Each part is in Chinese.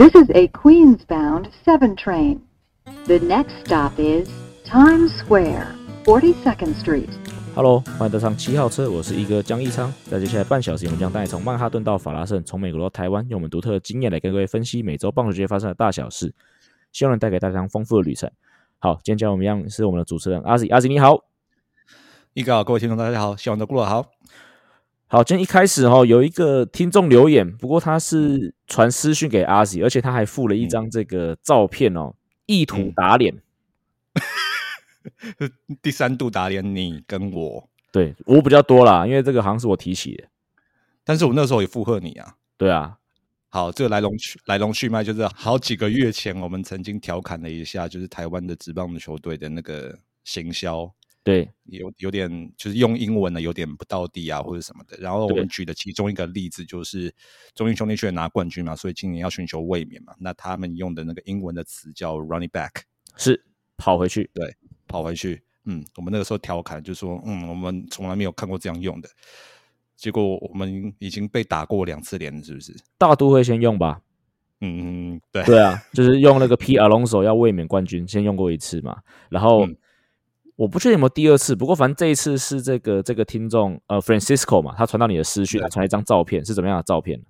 This is a Queens-bound 7 train. The next stop is Times Square, 42nd Street. Hello，欢迎搭上七号车，我是一哥江一昌。在接下来半小时，我们将带你从曼哈顿到法拉盛，从美国到台湾，用我们独特的经验来跟各位分析每周棒球界发生的大小事，希望能带给大家丰富的旅程。好，今天将我们一样是我们的主持人阿 Z，阿 Z 你好，一哥好，各位听众大家好，希望都过得好。好，今天一开始哈有一个听众留言，不过他是传私讯给阿 Z，而且他还附了一张这个照片哦，意图打脸。第三度打脸你跟我，对我比较多啦，因为这个好像是我提起的，但是我那时候也附和你啊。对啊，好，这个来龙去来龙去脉就是好几个月前，我们曾经调侃了一下，就是台湾的职棒的球队的那个行销，对，有有点就是用英文呢有点不到地啊，或者什么的。然后我对们举的其中一个例子就是中英兄弟去拿冠军嘛，所以今年要寻求卫冕嘛，那他们用的那个英文的词叫 running back，是跑回去，对跑回去。嗯，我们那个时候调侃就说，嗯，我们从来没有看过这样用的。结果我们已经被打过两次脸了，是不是？大都会先用吧。嗯，对，对啊，就是用那个 P Alonso 要卫冕冠军，先用过一次嘛。然后、嗯我不确定有没有第二次，不过反正这一次是这个这个听众呃 Francisco 嘛，他传到你的私讯，对。他传了一张照片，是怎么样的照片？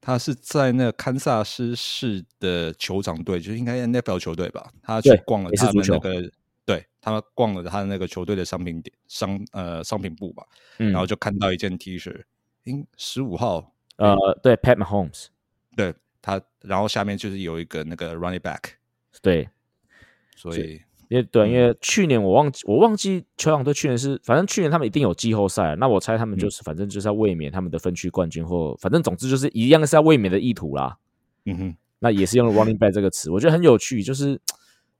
他是在那个堪萨斯市的酋长队，就是应该 NFL 球队吧？他去逛了他们那个，对他们逛了他的那个球队的商品点商呃商品部吧，嗯，然后就看到一件 T 恤，应十五号，呃，对 Pat Mahomes，对他，然后下面就是有一个那个 running back，对，所以因为对，嗯因为去年我忘记我忘记球场队去年是，反正去年他们一定有季后赛，那我猜他们嗯就是、反正就是要卫冕他们的分区冠军，或反正总之就是一样是要卫冕的意图啦。嗯哼，那也是用了 running back 这个词，我觉得很有趣。就是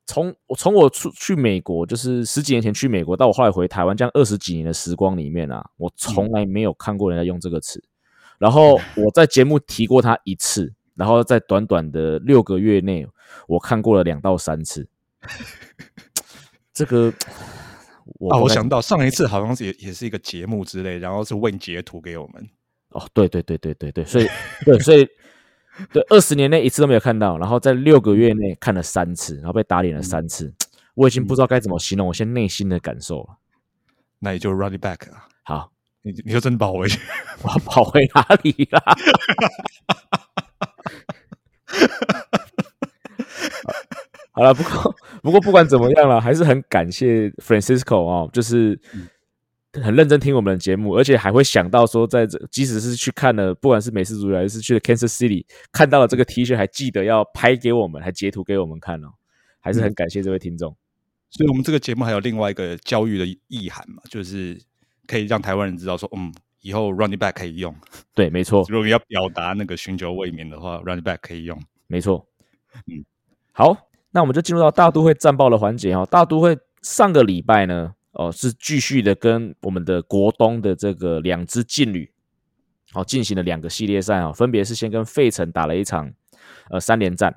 从我从我出去美国，就是十几年前去美国，到我后来回台湾，这样二十几年的时光里面啊，我从来没有看过人家用这个词。然后 我在节目提过他一次，然后在短短的六个月内，我看过了两到三次。这个我啊，我想到上一次好像是也也是一个节目之类，然后是问截图给我们，哦，对对对对对对，所以对所以对二十年内一次都没有看到，然后在六个月内看了三次，然后被打脸了三次，我已经不知道该怎么形容我现在内心的感受了。那也就 running back 啊，好，你你就真的跑回去，我要跑回哪里啦？好了，不过不过不管怎么样了，还是很感谢 Francisco 哦，就是很认真听我们的节目，而且还会想到说，在这即使是去看了，不管是美式足球还是去了 Kansas City 看到了这个 T 恤，还记得要拍给我们，还截图给我们看哦，还是很感谢这位听众。所以我们这个节目还有另外一个教育的意涵嘛，就是可以让台湾人知道说，嗯，以后 running back 可以用，对，没错，如果要表达那个寻求卫冕的话，running back 可以用。没错，嗯，好，那我们就进入到大都会战报的环节哦。大都会上个礼拜呢，哦、是继续的跟我们的国东的这个两支劲旅，哦，进行了两个系列赛哦，分别是先跟费城打了一场呃三连战。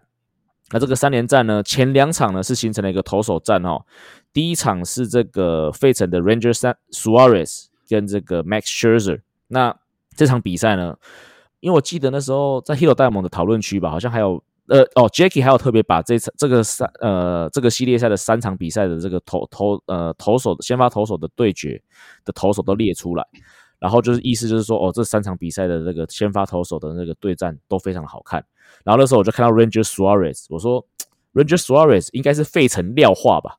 那这个三连战呢，前两场呢是形成了一个投手战哦。第一场是这个费城的 Ranger Suarez 跟这个 Max Scherzer。那这场比赛呢，因为我记得那时候在 Hero 戴蒙的讨论区吧，好像还有呃哦，Jackie 还有特别把这次这个三呃这个系列赛的三场比赛的这个投投呃投手先发投手的对决的投手都列出来，然后就是意思就是说哦，这三场比赛的这个先发投手的那个对战都非常的好看。然后那时候我就看到 Ranger Suarez，我说 Ranger Suarez 应该是费城廖化吧？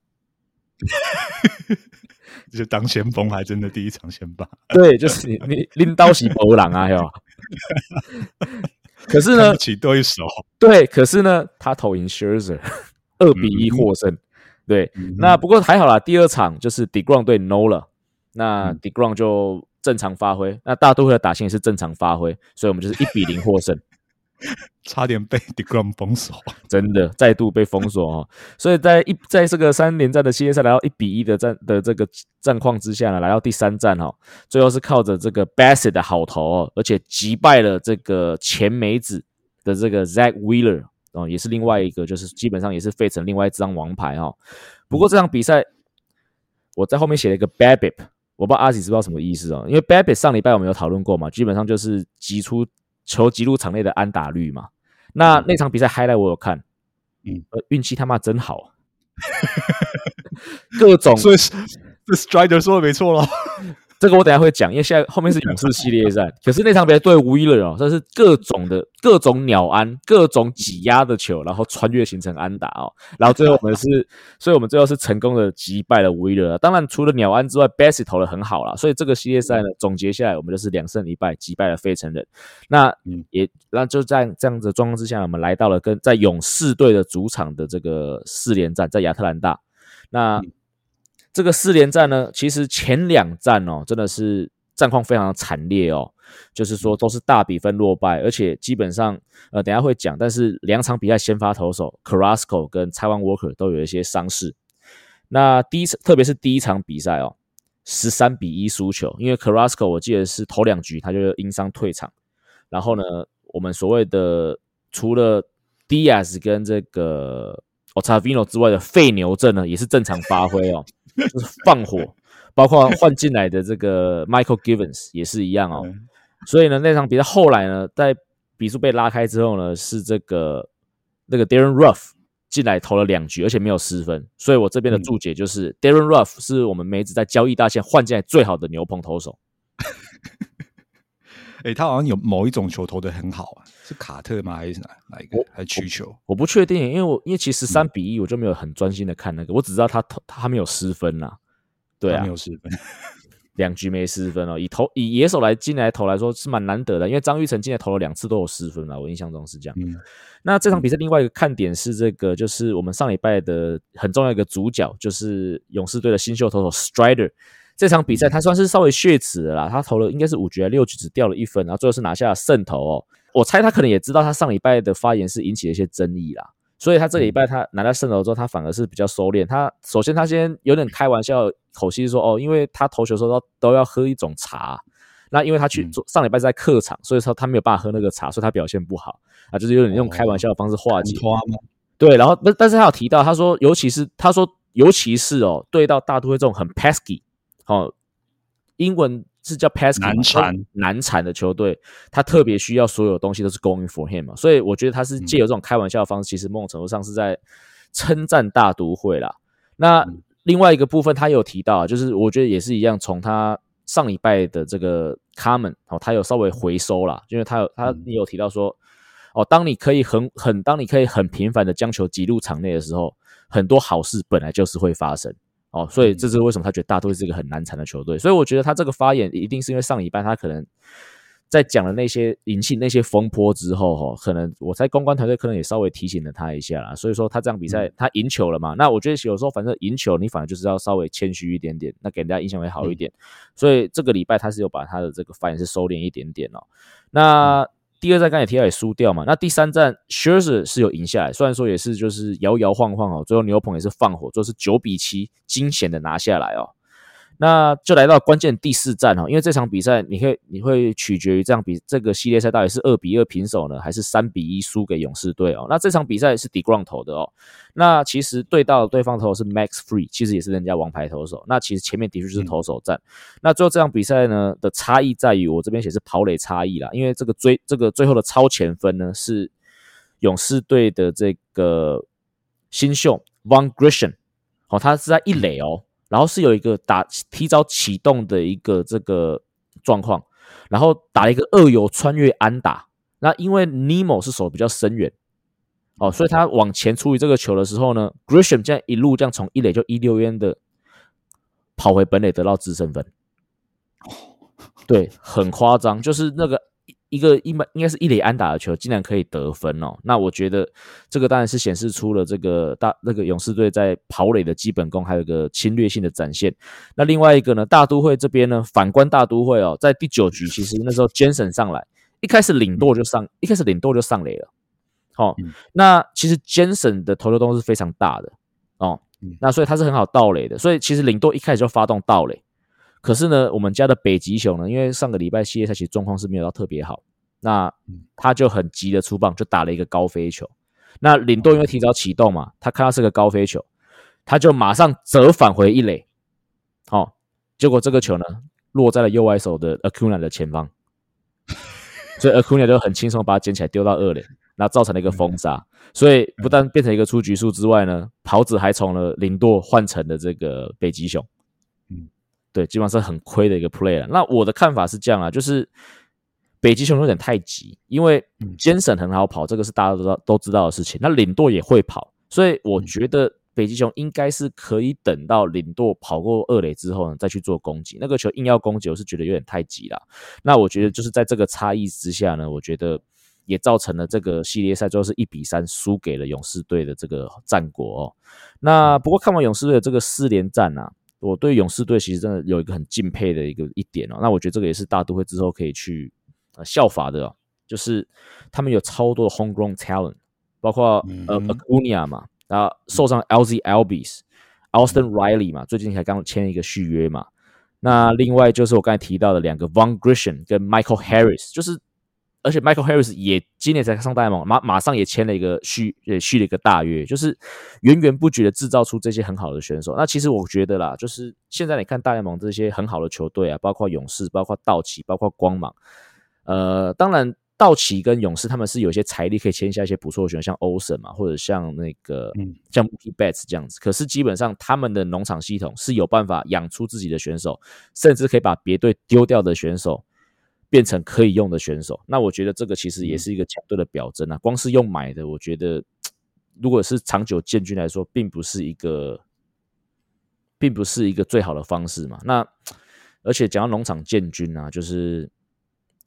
就当先锋还真的第一场先发，对，就是你你拎刀洗博朗啊，哟。可是呢，起对手。对，可是呢，他投赢 Scherzer，二比一获胜。对，嗯那不过还好啦，第二场就是 Degrom 对 No 了，那嗯 Degrom 就正常发挥，那大都会的打线也是正常发挥，所以我们就是一比零获胜。差点被 Degrom 封锁，真的再度被封锁哦。所以在一在这个三连战的系列赛来到一比一的战的这个战况之下呢，来到第三战哦，最后是靠着这个 Bassett 的好投哦，而且击败了这个前梅子的这个 Zach Wheeler 哦，也是另外一个就是基本上也是费城另外一张王牌哦。不过这场比赛我在后面写了一个 BABIP，我不知道阿喜知不知道什么意思哦，因为 BABIP 上礼拜我们有讨论过嘛，基本上就是击出球击入场内的安打率嘛。那那场比赛 highlight 我有看，嗯，呃，运气他妈真好，各种所以是这 Strider 说的没错咯。这个我等下会讲，因为现在后面是勇士系列赛，可是那场比赛对 Wheeler 哦，这是各种的各种鸟安，各种挤压的球，然后穿越形成安打哦，然后最后我们是，所以我们最后是成功的击败了 Wheeler。当然除了鸟安之外，Bassy 投的很好啦，所以这个系列赛呢总结下来，我们就是两胜一败击败了费城人。那也那就在这样子状况之下，我们来到了跟在勇士队的主场的这个四连战，在亚特兰大。那这个四连战呢，其实前两战哦，真的是战况非常的惨烈哦，就是说都是大比分落败，而且基本上呃，等下会讲，但是两场比赛先发投手 Carrasco 跟 Taiwan Walker 都有一些伤势。那第一次，特别是第一场比赛哦，十三比一输球，因为 Carrasco 我记得是头两局他就因伤退场，然后呢，我们所谓的除了 Diaz 跟这个 Otavino 之外的废牛阵呢，也是正常发挥哦。就是放火，包括换进来的这个 Michael Givens 也是一样哦。所以呢，那场比赛后来呢，在比数被拉开之后呢，是这个那个 Darren Ruff 进来投了两局，而且没有失分。所以我这边的注解就是 Darren Ruff 是我们梅子在交易大线换进来最好的牛棚投手。哎，他好像有某一种球投的很好啊，是卡特吗？还是哪哪一个？还是曲球？我不确定，因为我因为其实三比一，我就没有很专心的看那个，我只知道他投他没有失分呐。对啊，没有失分，两局没失分哦。以投以野手来进来投来说是蛮难得的，因为张玉成进来投了两次都有失分了，我印象中是这样。那这场比赛另外一个看点是这个，就是我们上礼拜的很重要一个主角，就是勇士队的新秀投手 Strider。这场比赛他算是稍微血耻的啦，他投了应该是五局还六局只掉了一分，然后最后是拿下了胜投哦。我猜他可能也知道他上礼拜的发言是引起了一些争议啦，所以他这礼拜他拿到胜投之后，他反而是比较收敛。他首先他先有点开玩笑口气说哦，因为他投球时候都要喝一种茶，那因为他去上礼拜在客场，所以说他没有办法喝那个茶，所以他表现不好啊，就是有点用开玩笑的方式化解。对，然后但但是他有提到，他说尤其是他说尤其是哦，对到大都会这种很 pesky。哦，英文是叫 pass 难缠难缠的球队，他特别需要所有东西都是 going for him 嘛，所以我觉得他是借由这种开玩笑的方式，其实某种程度上是在称赞大都会啦。那另外一个部分，他有提到，就是我觉得也是一样，从他上礼拜的这个 comment 哦，他有稍微回收了，因为他有他你有提到说，哦，当你可以很很当你可以很频繁的将球挤入场内的时候，很多好事本来就是会发生。哦，所以这是为什么他觉得大都会是一个很难缠的球队。所以我觉得他这个发言一定是因为上礼拜他可能在讲了那些引起那些风波之后，哈，可能我在公关团队可能也稍微提醒了他一下啦。所以说他这场比赛他赢球了嘛？那我觉得有时候反正赢球你反而就是要稍微谦虚一点点，那给人家印象会好一点。所以这个礼拜他是有把他的这个发言是收敛一点点哦。那。第二站刚才提到也输掉嘛，那第三站 s h i r z e r 是有赢下来，虽然说也是就是摇摇晃晃哦，最后牛棚也是放火，就是九比七惊险的拿下来哦。那就来到关键第四战哈，因为这场比赛你会你会取决于这样比这个系列赛到底是二比二平手呢，还是三比一输给勇士队哦。那这场比赛是 d e g r o n 投的哦。那其实对到对方投是 Max Free，其实也是人家王牌投手。那其实前面的确就是投手战。那最后这场比赛呢的差异在于，我这边写是跑垒差异啦，因为这个追这个最后的超前分呢是勇士队的这个新秀 Von Grisham，哦，他是在一垒哦。然后是有一个打提早启动的一个这个状况，然后打了一个二游穿越安打。那因为 Nemo 是手比较深远，哦，所以他往前处理这个球的时候呢，Grisham 这样一路这样从一垒就一溜烟的跑回本垒得到自身分。对，很夸张，就是那个。一个一般应该是一垒安打的球，竟然可以得分哦！那我觉得这个当然是显示出了这个大那个勇士队在跑垒的基本功，还有个侵略性的展现。那另外一个呢，大都会这边呢，反观大都会哦，在第九局其实那时候 Jensen 上来，一开始领舵就上，一开始领舵就上垒了。好，那其实 Jensen 的投球动作是非常大的哦，那所以他是很好盗垒的，所以其实领舵一开始就发动盗垒。可是呢，我们家的北极熊呢，因为上个礼拜系列赛其实状况是没有到特别好，那他就很急的出棒，就打了一个高飞球。那领队因为提早启动嘛，他看到是个高飞球，他就马上折返回一垒，好，结果这个球呢落在了右外手的 Acuna 的前方，所以 Acuna 就很轻松把它捡起来丢到二垒。那造成了一个封杀，所以不但变成一个出局数之外呢，袍子还从了林舵换成了这个北极熊。嗯，对，基本上是很亏的一个 play 了。那我的看法是这样啊，就是北极熊有点太急，因为尖省很好跑，这个是大家都知道都知道的事情。那领舵也会跑，所以我觉得北极熊应该是可以等到领舵跑过二垒之后呢，再去做攻击。那个球硬要攻击，我是觉得有点太急了。那我觉得就是在这个差异之下呢，我觉得也造成了这个系列赛最后是一比三输给了勇士队的这个战果哦。那不过看完勇士队的这个四连战啊。我对勇士队其实真的有一个很敬佩的一个一点哦，那我觉得这个也是大都会之后可以去呃效法的，就是他们有超多的 homegrown talent，包括呃 Acuna 嘛，然后受伤 LZ Albis、Austin Riley 嘛，最近才刚签一个续约嘛，那另外就是我刚才提到的两个 Von Grisham 跟 Michael Harris，就是。而且 Michael Harris 也今年才上大联盟，马马上也签了一个续，也续了一个大约，就是源源不绝的制造出这些很好的选手。那其实我觉得啦，就是现在你看大联盟这些很好的球队啊，包括勇士、包括道奇、包括光芒，呃，当然道奇跟勇士他们是有些财力可以签下一些不错的选手，像 Olsen 嘛，或者像那个像 Mookie Betts 这样子。可是基本上他们的农场系统是有办法养出自己的选手，甚至可以把别队丢掉的选手。变成可以用的选手，那我觉得这个其实也是一个强队的表征啊。光是用买的，我觉得如果是长久建军来说，并不是一个，并不是一个最好的方式嘛。那而且讲到农场建军啊，就是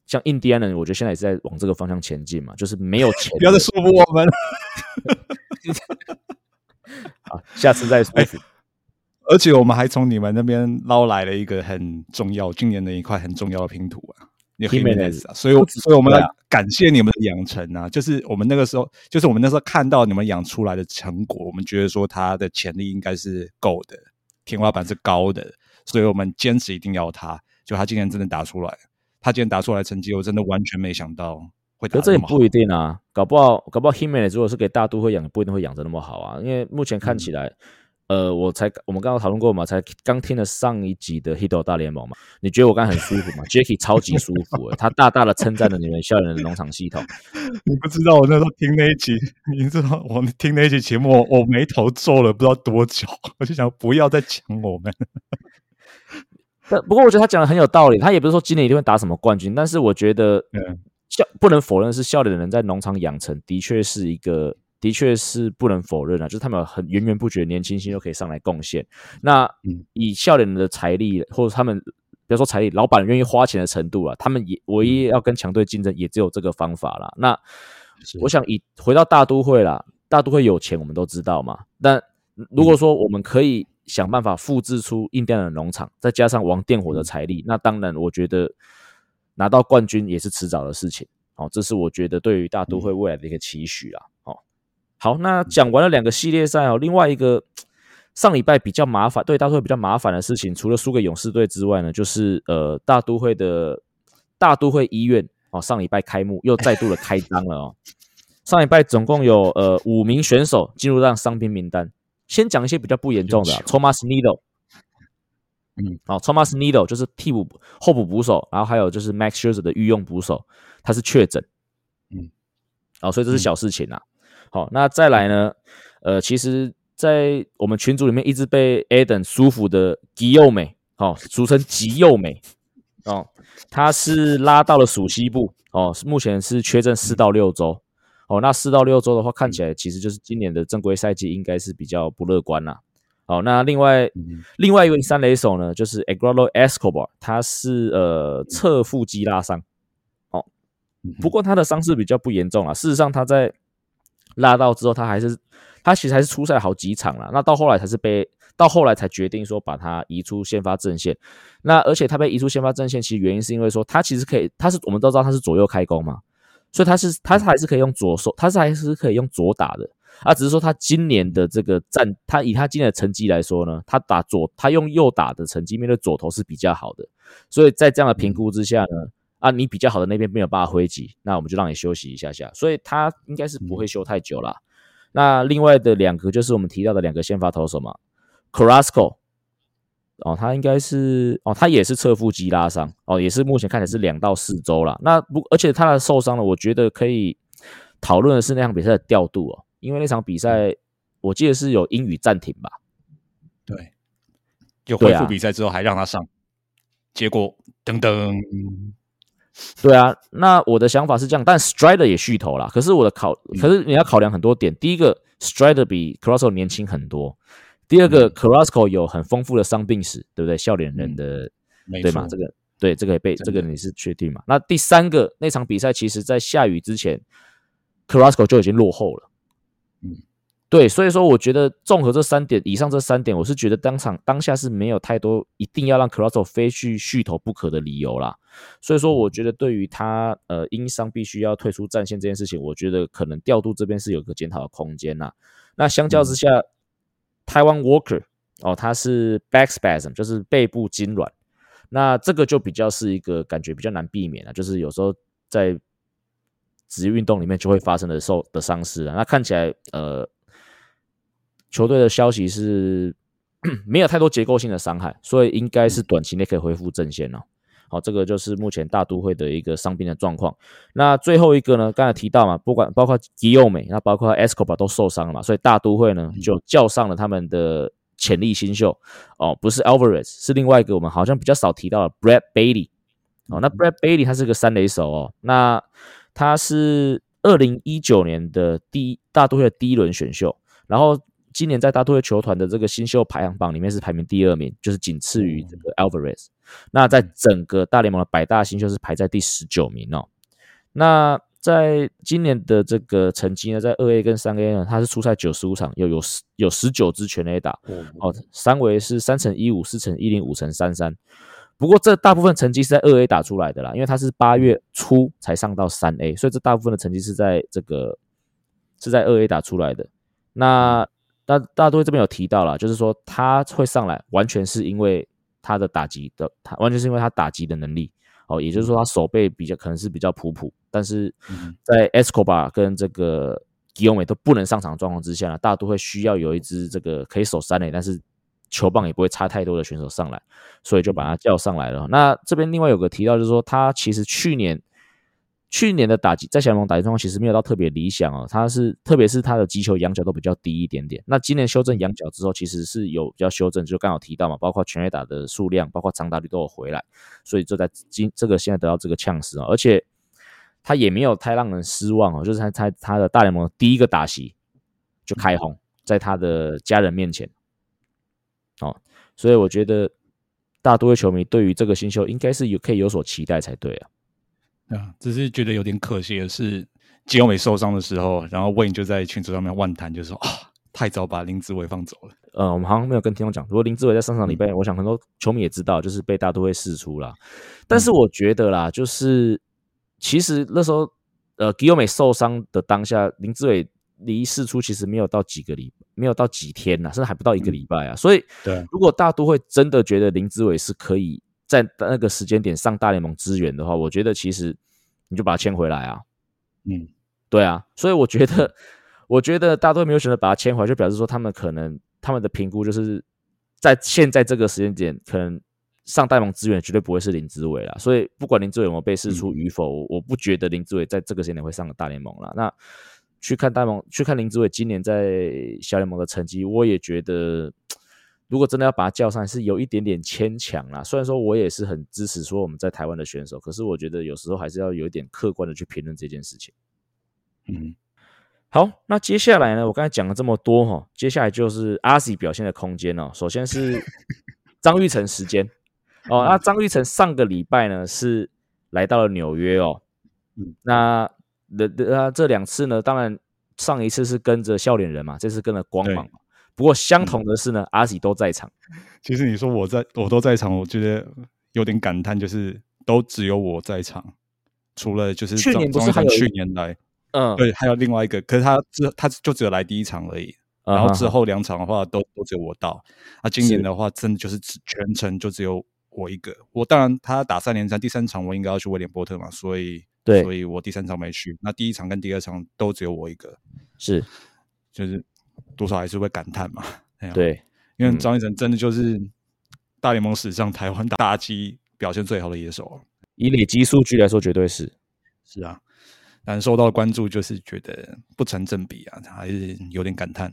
像印第安人，我觉得现在也是在往这个方向前进嘛，就是没有钱，不要再说服我们。好，下次再说服。而且我们还从你们那边捞来了一个很重要，今年的一块很重要的拼图啊。Himenez 啊，所以所以我们来感谢你们的养成啊，就是我们那个时候，就是我们那时候看到你们养出来的成果，我们觉得说他的潜力应该是够的，天花板是高的，所以我们坚持一定要他。就他今年真的打出来，他今天打出来成绩，我真的完全没想到会打这也不一定啊，搞不好搞不好 Himenez 如果是给大都会养，不一定会养的那么好啊，因为目前看起来。呃，我才我们刚刚讨论过嘛，才刚听了上一集的《Hito 大联盟》嘛，你觉得我刚很舒服吗？Jacky 超级舒服，他大大的称赞了你们校园的农场系统。你不知道我那时候听那一集，你知道我听那一集节目，我眉头皱了不知道多久，我就想不要再讲我们。但不过我觉得他讲的很有道理，他也不是说今年一定会打什么冠军，但是我觉得校不能否认是校里的人在农场养成的确是一个。的确是不能否认啊，就是他们很源源不绝年轻星都可以上来贡献。那以笑脸的财力，或者他们比如说财力，老板愿意花钱的程度啊，他们也唯一要跟强队竞争，也只有这个方法了。那我想以回到大都会啦，大都会有钱，我们都知道嘛。但如果说我们可以想办法复制出印第安的农场，再加上王电火的财力，那当然我觉得拿到冠军也是迟早的事情。哦，这是我觉得对于大都会未来的一个期许啊。好，那讲完了两个系列赛哦，另外一个上礼拜比较麻烦，对大都会比较麻烦的事情，除了输给勇士队之外呢，就是呃大都会的大都会医院哦，上礼拜开幕又再度的开张了哦。上礼拜总共有呃五名选手进入到伤兵名单，先讲一些比较不严重的，Thomas Needle，嗯，好，Thomas Needle 就是替补候补捕手，然后还有就是 Max Scherzer 的御用捕手，他是确诊，嗯，哦，所以这是小事情啊。好，那再来呢？呃，其实，在我们群组里面一直被 Aden 舒服的吉佑美，哦，俗称吉佑美，哦，他是拉到了属西部，哦，目前是缺阵四到六周，哦，那四到六周的话，看起来其实就是今年的正规赛季应该是比较不乐观啦。好，那另外另外一位三垒手呢，就是 Agrolo Escobar，他是呃侧腹肌拉伤，哦，不过他的伤势比较不严重啊，事实上他在拉到之后，他还是他其实还是出赛好几场了。那到后来才是被到后来才决定说把他移出先发阵线。那而且他被移出先发阵线，其实原因是因为说他其实可以，他是我们都知道他是左右开弓嘛，所以他是他还是可以用左手，他是还是可以用左打的啊。只是说他今年的这个战，他以他今年的成绩来说呢，他打左他用右打的成绩面对左投是比较好的。所以在这样的评估之下呢。啊，你比较好的那边没有办法挥击，那我们就让你休息一下下，所以他应该是不会休太久了。那另外的两个就是我们提到的两个先发投手嘛，Carrasco，哦，他应该是哦，他也是侧腹肌拉伤，哦，也是目前看起来是两到四周了。那不，而且他的受伤了，我觉得可以讨论的是那场比赛的调度哦，因为那场比赛我记得是有英语暂停吧？对，就恢复比赛之后还让他上，结果噔噔，对啊，那我的想法是这样，但 Strider 也续投了，可是我的考，可是你要考量很多点，第一个 Strider 比 Crosso 年轻很多，第二个 Crosso 有很丰富的伤病史，对不对？笑脸人的，对吗？这个对，这个也被这个你是确定嘛？那第三个那场比赛，其实在下雨之前，Crosso 就已经落后了，嗯。对，所以说我觉得综合这三点以上这三点，我是觉得当场当下是没有太多一定要让 c r o s s o 非去续投不可的理由啦。所以说，我觉得对于他呃因伤必须要退出战线这件事情，我觉得可能调度这边是有个检讨的空间呐。那相较之下，台湾 Walker 哦，他是 back spasm，就是背部痉挛，那这个就比较是一个感觉比较难避免的，就是有时候在职业运动里面就会发生的受的伤势了。那看起来呃。球队的消息是 没有太多结构性的伤害，所以应该是短期内可以恢复阵线了。好，这个就是目前大都会的一个伤病的状况。那最后一个呢，刚才提到嘛，不管包括吉佑美，那包括 Escobar 都受伤了嘛，所以大都会呢就叫上了他们的潜力新秀哦，不是 Alvarez，是另外一个我们好像比较少提到的 Brad Bailey。哦，那 Brad Bailey 他是个三垒手哦，那他是二零一九年的第一大都会的第一轮选秀，然后。今年在大都会球团的这个新秀排行榜里面是排名第二名，就是仅次于这个 Alvarez。那在整个大联盟的百大新秀是排在第十九名哦。那在今年的这个成绩呢，在二 A 跟三 A 呢，他是出赛九十五场，有有十有十九支全垒打哦，三围是三乘一五、四乘一零、五乘三三。不过这大部分成绩是在二 A 打出来的啦，因为他是八月初才上到三 A，所以这大部分的成绩是在这个是在二 A 打出来的。那那大家都这边有提到了，就是说他会上来，完全是因为他的打击的，他完全是因为他打击的能力哦，也就是说他手背比较可能是比较普普，但是在 Escobar 跟这个吉永美都不能上场状况之下呢，大都会需要有一支这个可以守三垒，但是球棒也不会差太多的选手上来，所以就把他叫上来了。那这边另外有个提到，就是说他其实去年。去年的打击在小联盟打击状况其实没有到特别理想哦，他是特别是他的击球仰角都比较低一点点。那今年修正仰角之后，其实是有比较修正，就刚好提到嘛，包括全垒打的数量，包括长打率都有回来，所以就在今这个现在得到这个呛死啊，而且他也没有太让人失望哦，就是他他他的大联盟第一个打席就开轰，在他的家人面前哦，所以我觉得大多数球迷对于这个新秀应该是有可以有所期待才对啊。啊，只是觉得有点可惜的是，吉欧美受伤的时候，然后 Wayne 就在群组上面乱谈，就说啊，太早把林志伟放走了。呃，我们好像没有跟听众讲，如果林志伟在上场礼拜，我想很多球迷也知道，就是被大都会试出了。但是我觉得啦，就是其实那时候，呃，吉欧美受伤的当下，林志伟离释出其实没有到几个礼，没有到几天呐，甚至还不到一个礼拜啊。所以，对，如果大都会真的觉得林志伟是可以。在那个时间点上大联盟支援的话，我觉得其实你就把他签回来啊。嗯，对啊，所以我觉得，我觉得大多没有选择把他签回来，就表示说他们可能他们的评估就是在现在这个时间点，可能上大联盟资源绝对不会是林志伟了。所以不管林志伟有没有被释出与否，我不觉得林志伟在这个时间点会上大联盟了。那去看大联盟，去看林志伟今年在小联盟的成绩，我也觉得。如果真的要把他叫上，是有一点点牵强啦。虽然说我也是很支持说我们在台湾的选手，可是我觉得有时候还是要有一点客观的去评论这件事情。嗯，好，那接下来呢，我刚才讲了这么多哈，接下来就是阿喜表现的空间哦。首先是 张玉成时间哦，那张玉成上个礼拜呢是来到了纽约哦。嗯，那的的这两次呢，当然上一次是跟着笑脸人嘛，这次跟了光芒。不过相同的是呢，阿喜都在场。其实你说我在我都在场，我觉得有点感叹，就是都只有我在场，除了就是去年不是还有去年来，嗯，对，还有另外一个，可是他只他就只有来第一场而已，然后之后两场的话都都只有我到。那今年的话，真的就是全程就只有我一个。我当然他打三连战，第三场我应该要去威廉波特嘛，所以对，所以我第三场没去。那第一场跟第二场都只有我一个，是，就是。多少还是会感叹嘛？对，因为张一晨真的就是大联盟史上台湾打击表现最好的野手，以累积数据来说，绝对是是啊。但受到的关注就是觉得不成正比啊，还是有点感叹。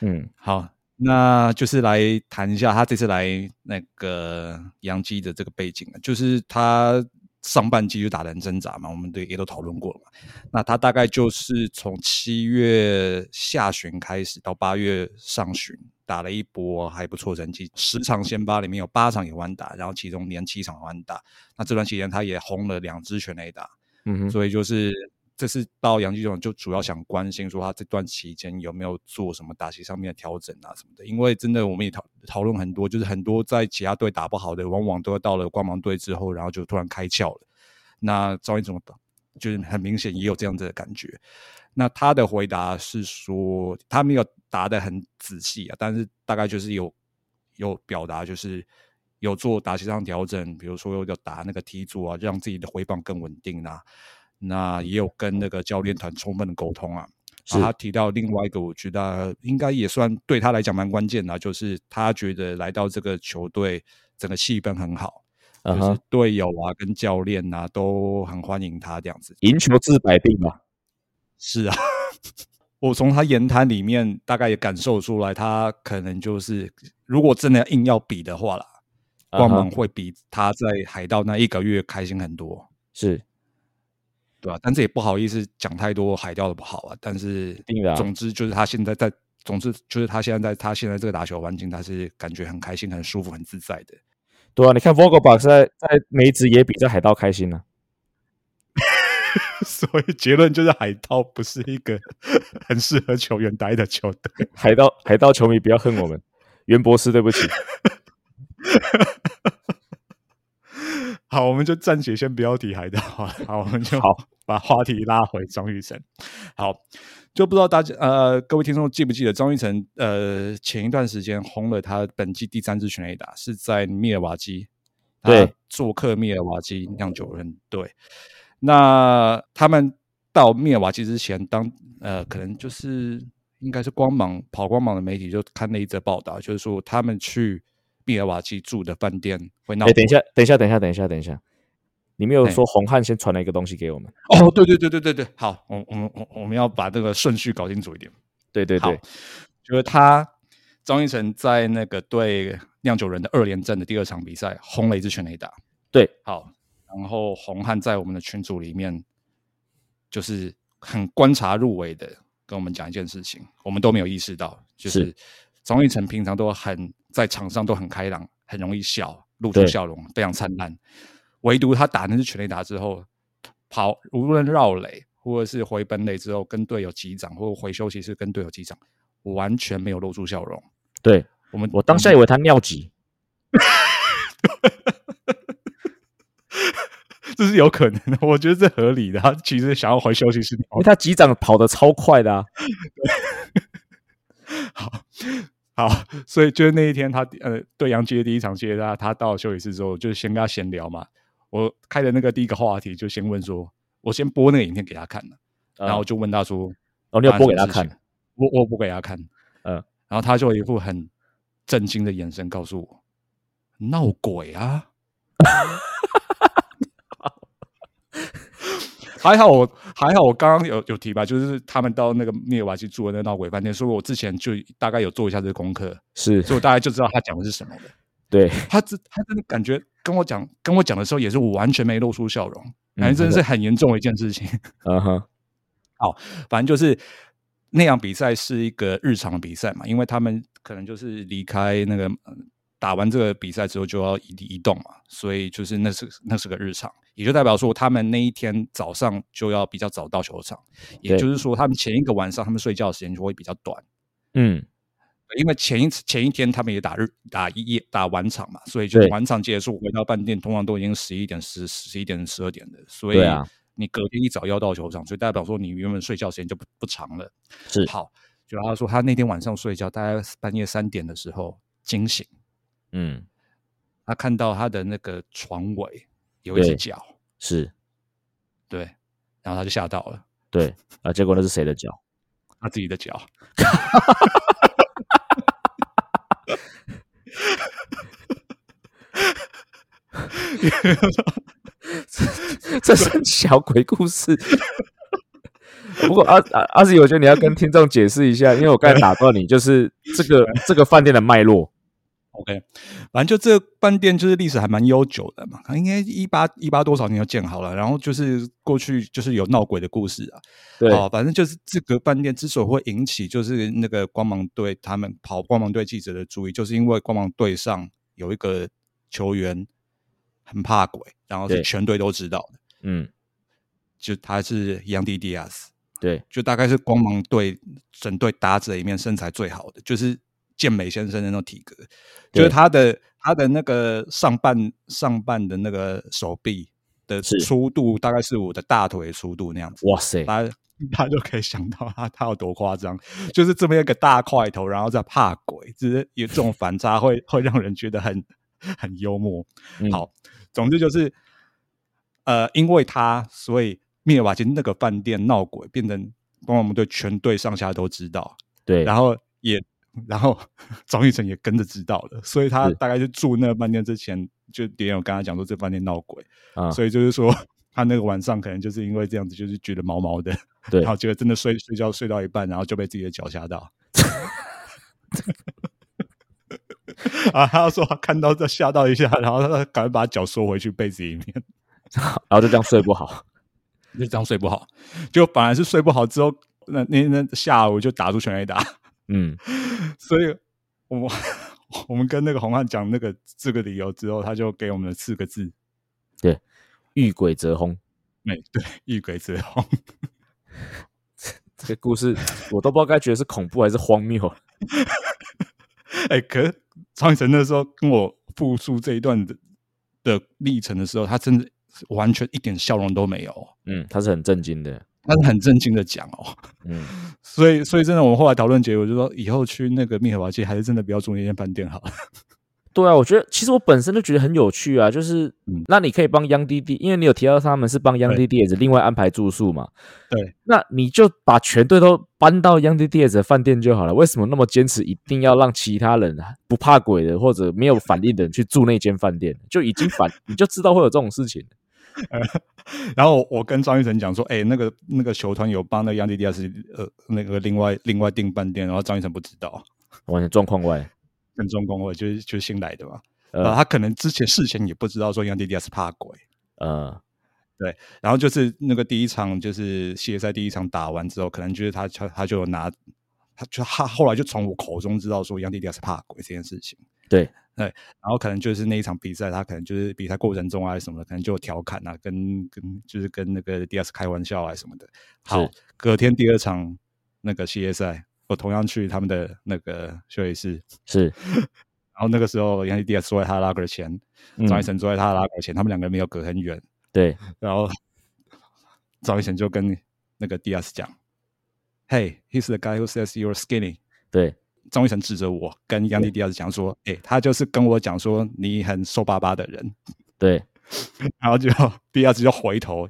嗯，好，那就是来谈一下他这次来那个杨基的这个背景啊，就是他上半季就打得很挣扎嘛，我们对也都讨论过了嘛。那他大概就是从七月下旬开始到八月上旬打了一波还不错成绩，十场先发里面有八场有完打，然后其中连七场完打。那这段期间他也轰了两支全垒打，嗯哼，所以就是这是到杨基总就主要想关心说他这段期间有没有做什么打击上面的调整啊什么的，因为真的我们也讨讨论很多，就是很多在其他队打不好的，往往都要到了光芒队之后，然后就突然开窍了。那赵一总就是很明显也有这样子的感觉。那他的回答是说，他没有答的很仔细啊，但是大概就是有有表达，就是有做打击上调整，比如说有打那个踢组啊，让自己的回棒更稳定啊。那也有跟那个教练团充分的沟通啊。是他提到另外一个，我觉得应该也算对他来讲蛮关键的啊，就是他觉得来到这个球队，整个气氛很好，就是嗯哼，队友啊跟教练啊都很欢迎他这样子。赢球治百病嘛，是啊，我从他言谈里面大概也感受出来，他可能就是如果真的硬要比的话啦，光芒会比他在海盗那一个月开心很多。是对吧、但这也不好意思讲太多海钓的不好啊。但是，总之就是他现在在，总之就是他现在在他现在这个打球环境，他是感觉很开心、很舒服、很自在的。对啊，你看 Vogelbach 在在梅子也比在海盗开心呢、所以结论就是，海盗不是一个 很适合球员待的球队。海盗海盗球迷不要恨我们，袁博士对不起。好，我们就暂且先不要提海盗好了。好，我们就好把话题拉回张玉成。好，就不知道大家呃，各位听众记不记得张玉成呃，前一段时间轰了他本季第三支全垒打，是在密尔瓦基，对，做客密尔瓦基酿酒人队。那他们到密尔瓦基之前，当呃，可能就是应该是光芒跑光芒的媒体就看了一则报道，就是说他们去密尔瓦基住的饭店会闹。等一下，等一下，等一下，等一下，等一下，你没有哎说红汉先传了一个东西给我们？哦，对对对对对对，好，我我们我我们要把这个顺序搞清楚一点。对对对，就是他张一成在那个对酿酒人的二连战的第二场比赛轰了一支全垒打。对，好，然后红汉在我们的群组里面就是很观察入围的，跟我们讲一件事情，我们都没有意识到，就是是张玉成平常都很在场上都很开朗，很容易笑，露出笑容，非常灿烂。唯独他打那支全垒打之后，跑无论绕垒或者是回本垒之后，跟队友击掌，或者回休息室跟队友击掌，完全没有露出笑容。对我们我当下以为他尿急，这是有可能的，我觉得这合理的。他其实想要回休息室因为他击掌跑得超快的啊。好好，所以就是那一天他呃对杨基的第一场接他，他到休息室之后，就先跟他闲聊嘛。我开的那个第一个话题就先问说，我先播那个影片给他看了，然后就问他说，哦，你要播给他看？我我播给他看，嗯，然后他就一副很震惊的眼神告诉我，闹鬼啊！还好我还好，我刚刚有有提吧，就是他们到那个密尔瓦去住的那个闹鬼饭店，所以我之前就大概有做一下这个功课，是所以我大概就知道他讲的是什么的。对，他真他真的感觉跟我讲跟我讲的时候，也是我完全没露出笑容，感觉真的是很严重的一件事情。嗯哼，反正就是那样比赛是一个日常的比赛嘛，因为他们可能就是离开那个呃打完这个比赛之后就要移移动嘛，所以就是那是那是个日常，也就代表说他们那一天早上就要比较早到球场，也就是说他们前一个晚上他们睡觉的时间就会比较短。嗯，因为前一次前一天他们也打日打一夜打晚场嘛，所以就是晚场结束回到饭店，通常都已经十一点十十一点十二点的，所以啊。你隔天一早要到球场，所以代表说你原本睡觉时间就不不长了。是。好，就他说他那天晚上睡觉，大概半夜三点的时候惊醒，嗯，他看到他的那个床尾有一只脚，是。对，然后他就吓到了，对啊，结果那是谁的脚？他自己的脚，这是小鬼故事，不过阿阿阿 Sir，我觉得你要跟听众解释一下，因为我刚才打断你，就是这个 这个饭店的脉络。OK，反正就这个饭店就是历史还蛮悠久的嘛，应该一八一八多少年就建好了，然后就是过去就是有闹鬼的故事啊。对，哦，反正就是这个饭店之所以会引起就是那个光芒队他们跑光芒队记者的注意，就是因为光芒队上有一个球员很怕鬼，然后是全队都知道的。嗯，就他是杨迪迪亚斯，对，就大概是光芒队整队打者里面身材最好的，就是健美先生的那种体格，就是他的他的那个上半上半的那个手臂的粗度大概是我的大腿粗度那样子。哇塞，他他就可以想到他他有多夸张，就是这么一个大块头，然后再怕鬼，就是有这种反差会会让人觉得很很幽默。好，总之就是。呃，因为他，所以密尔瓦金那个饭店闹鬼，变成帮我们队全队上下都知道。对，然后也，然后 张玉成也跟着知道了，所以他大概就住那个饭店之前，就别人有跟他讲说这饭店闹鬼啊，所以就是说他那个晚上可能就是因为这样子，就是觉得毛毛的，对，然后结果真的睡睡觉睡到一半，然后就被自己的脚吓到。啊，他说他看到这吓到一下，然后他赶快把脚缩回去被子里面。然后就这样睡不好，就这样睡不好，就本来是睡不好之后，那那那下午就打出全垒打，嗯，所以我们 我们跟那个红汉讲那个这个理由之后，他就给我们了四个字，对，遇鬼则轰，哎，对，遇鬼则轰，这个故事我都不知道该觉得是恐怖还是荒谬，哎，可是张雨晨那时候跟我复述这一段的的历程的时候，他真的。完全一点笑容都没有。嗯，他是很震惊的，他是很震惊的讲哦。嗯，所以，所以真的，我们后来讨论结果就说，以后去那个密合瓦街还是真的不要住那间饭店好了。对啊，我觉得其实我本身就觉得很有趣啊，就是那你可以帮央弟弟，因为你有提到他们是帮央弟弟也是另外安排住宿嘛。对，那你就把全队都搬到央弟弟的饭店就好了。为什么那么坚持一定要让其他人不怕鬼的或者没有 反应的人去住那间饭店？就已经反你就知道会有这种事情。然后我跟张玉成讲说：“哎，那个那个球团有帮那个杨迪迪亚斯呃那个另外另外订饭店，然后张玉成不知道，完全状况外，跟状况外，就是就是新来的嘛。呃，他可能之前事前也不知道说杨迪迪亚斯怕鬼，呃，对。然后就是那个第一场就是系列赛第一场打完之后，可能就是他他他就拿他就他后来就从我口中知道说杨迪迪亚斯怕鬼这件事情，对。”对，然后可能就是那一场比赛，他可能就是比赛过程中啊什么的，可能就调侃啊，跟跟就是跟那个 D S 开玩笑啊什么的。好，隔天第二场那个系列赛，我同样去他们的那个休息室，是。然后那个时候，杨迪 D S 坐在他的拉格前，张一晨坐在他的拉格前，他们两个人没有隔很远。对，然后张一晨就跟那个 D S 讲：“Hey，he's the guy who says you're skinny。”对。张玉成指着我跟杨迪迪亚斯讲说：“哎，他就是跟我讲说你很瘦巴巴的人。”对，然后就迪亚斯就回头，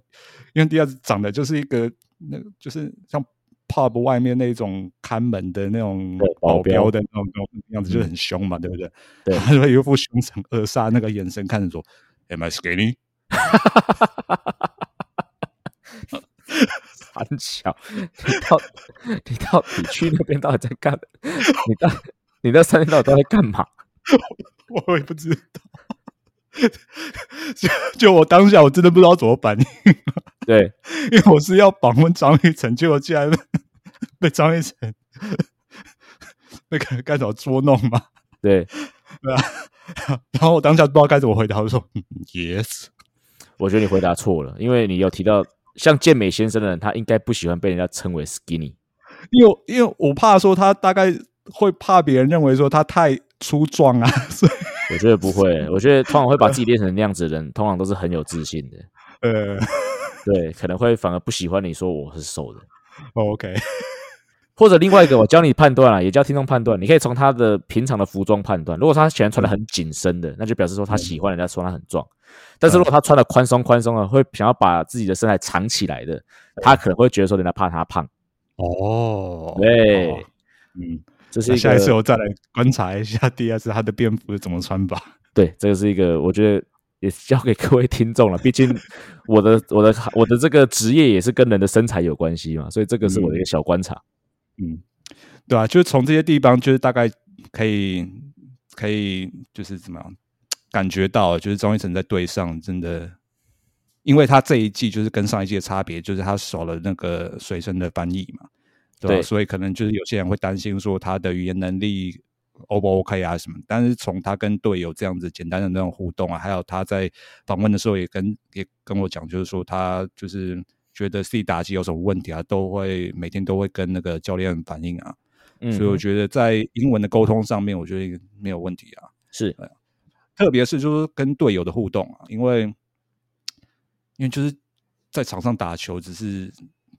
因为迪亚斯长得就是一个那个就是像 pub 外面那种看门的那种保镖的那种那种样子，就很凶嘛，对不对？对，他就一副凶神恶煞那个眼神看着说：“Am I skinny？” 很巧，你到你到底去那边到底在干？你到你那三天到底在干嘛？我也不知道。就就我当下我真的不知道怎么反应。对，因为我是要访问张玉成，结果竟然被张玉成那个该怎么捉弄嘛？对，对啊。然后我当下不知道该怎么回答，我说：“Yes。”我觉得你回答错了，因为你有提到。像健美先生的人，他应该不喜欢被人家称为 skinny，因为因为我怕说他大概会怕别人认为说他太粗壮啊，所以我觉得不会，我觉得通常会把自己练成那样子的人，通常都是很有自信的。呃，对，可能会反而不喜欢你说我是瘦的。OK。或者另外一个，我教你判断啊，也教听众判断。你可以从他的平常的服装判断。如果他喜欢穿的很紧身的，那就表示说他喜欢人家说他很壮。但是如果他穿的宽松宽松的，会想要把自己的身材藏起来的，他可能会觉得说人家怕他胖。哦，对，嗯，这是下一次我再来观察一下第二次他的便服是怎么穿吧。对，这个是一个我觉得也交给各位听众了。毕竟我的我的我的这个职业也是跟人的身材有关系嘛，所以这个是我的一个小观察。嗯，对啊，就是从这些地方，就是大概可以可以就是怎么样感觉到，就是张玉成在队上真的，因为他这一季就是跟上一季的差别，就是他少了那个随身的翻译嘛，对吧？所以可能就是有些人会担心说他的语言能力 O 不 OK 啊什么？但是从他跟队友这样子简单的那种互动啊，还有他在访问的时候也跟也跟我讲，就是说他就是觉得自己打击有什么问题啊，都会每天都会跟那个教练反映啊。所以我觉得在英文的沟通上面，我觉得没有问题啊。是，特别是就是跟队友的互动啊，因为因为就是在场上打球只是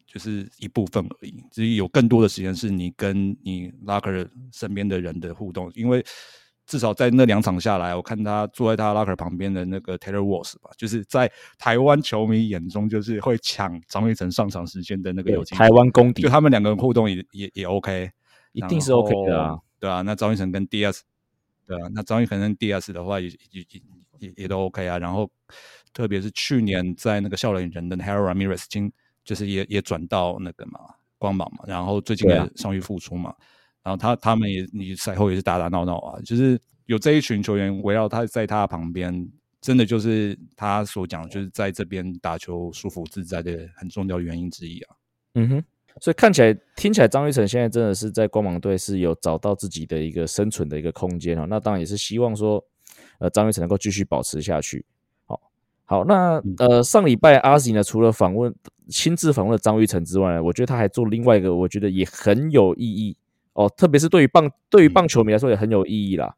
就是一部分而已，只有更多的时间是你跟你拉克身边的人的互动。因为至少在那两场下来，我看他坐在他拉克旁边的那个 Taylor Walls 吧，就是在台湾球迷眼中就是会抢张玉成上场时间的那个友情。台湾公敌，就他们两个人互动也也也 OK。一定是 OK 的啊，对啊，那张玉成跟 DS，对啊，那张玉恒跟 DS 的话也也也也都 OK 啊。然后特别是去年在那个笑脸人的 Harold Ramirez，经就是也也转到那个嘛光芒嘛，然后最近也伤愈复出嘛，然后他他们也你赛后也是打打闹闹啊，就是有这一群球员围绕他在他旁边，真的就是他所讲，就是在这边打球舒服自在的很重要原因之一啊。嗯哼。所以看起来、听起来，张玉成现在真的是在光芒队是有找到自己的一个生存的一个空间哦。那当然也是希望说，呃，张玉成能够继续保持下去。好，好，那呃，上礼拜阿 Z 呢，除了访问亲自访问了张玉成之外呢，我觉得他还做另外一个，我觉得也很有意义哦。特别是对于棒对于棒球迷来说也很有意义啦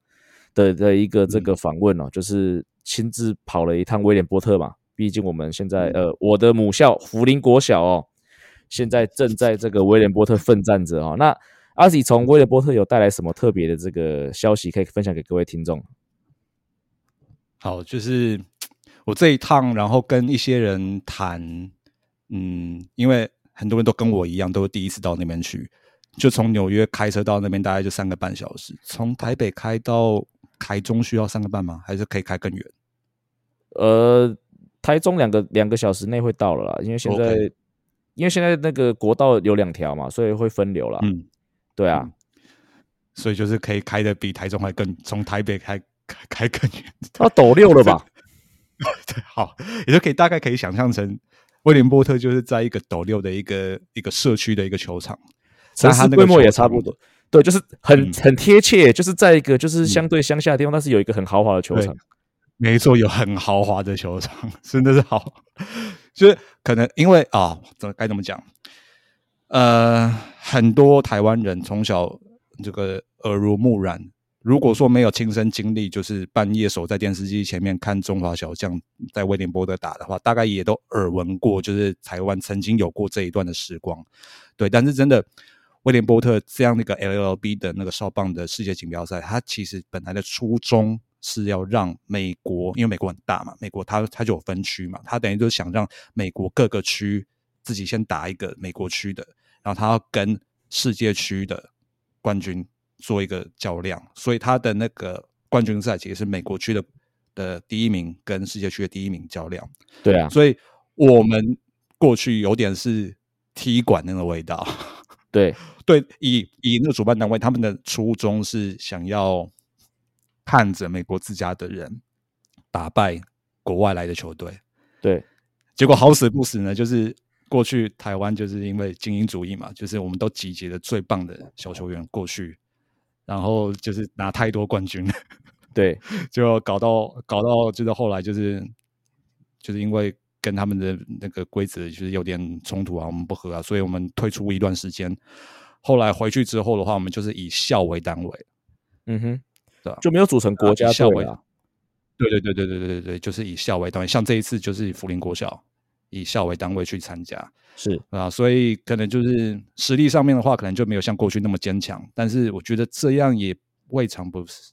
的的一个这个访问哦，就是亲自跑了一趟威廉波特嘛。毕竟我们现在呃，我的母校福林国小哦。现在正在这个威廉波特奋战着啊！那阿喜从威廉波特有带来什么特别的这个消息可以分享给各位听众？好，就是我这一趟，然后跟一些人谈，嗯，因为很多人都跟我一样，都是第一次到那边去，就从纽约开车到那边大概就三个半小时，从台北开到台中需要三个半吗？还是可以开更远？呃，台中两个两个小时内会到了啦，因为现在。因为现在那个国道有两条嘛，所以会分流了。嗯，对啊，所以就是可以开的比台中还更，从台北开开开更远。他斗六了吧？对，好，也就可以大概可以想象成威廉波特就是在一个斗六的一个一个社区的一个球场，城市规模也差不多。对，就是很很贴切，就是在一个就是相对乡下的地方，但是有一个很豪华的球场。没错，有很豪华的球场，真的是好。就是可能因为啊，怎该怎么讲？呃，很多台湾人从小这个耳濡目染，如果说没有亲身经历，就是半夜守在电视机前面看中华小将在威廉波特打的话，大概也都耳闻过，就是台湾曾经有过这一段的时光。对，但是真的威廉波特这样的一个 LLB 的那个少棒的世界锦标赛，他其实本来的初衷。是要让美国，因为美国很大嘛，美国它它就有分区嘛，它等于就是想让美国各个区自己先打一个美国区的，然后它要跟世界区的冠军做一个较量，所以它的那个冠军赛其实是美国区的的第一名跟世界区的第一名较量。对啊，所以我们过去有点是踢馆那个味道。对 对，以以那个主办单位他们的初衷是想要。看着美国自家的人打败国外来的球队，对，结果好死不死呢，就是过去台湾就是因为精英主义嘛，就是我们都集结了最棒的小球员过去，然后就是拿太多冠军，对，就搞到搞到就是后来就是就是因为跟他们的那个规则就是有点冲突啊，我们不合啊，所以我们退出一段时间，后来回去之后的话，我们就是以校为单位，嗯哼。就没有组成国家队啊？对对对对对对对对，就是以校为单位，像这一次就是以福林国小以校为单位去参加，是啊，所以可能就是实力上面的话，可能就没有像过去那么坚强。但是我觉得这样也未尝不是，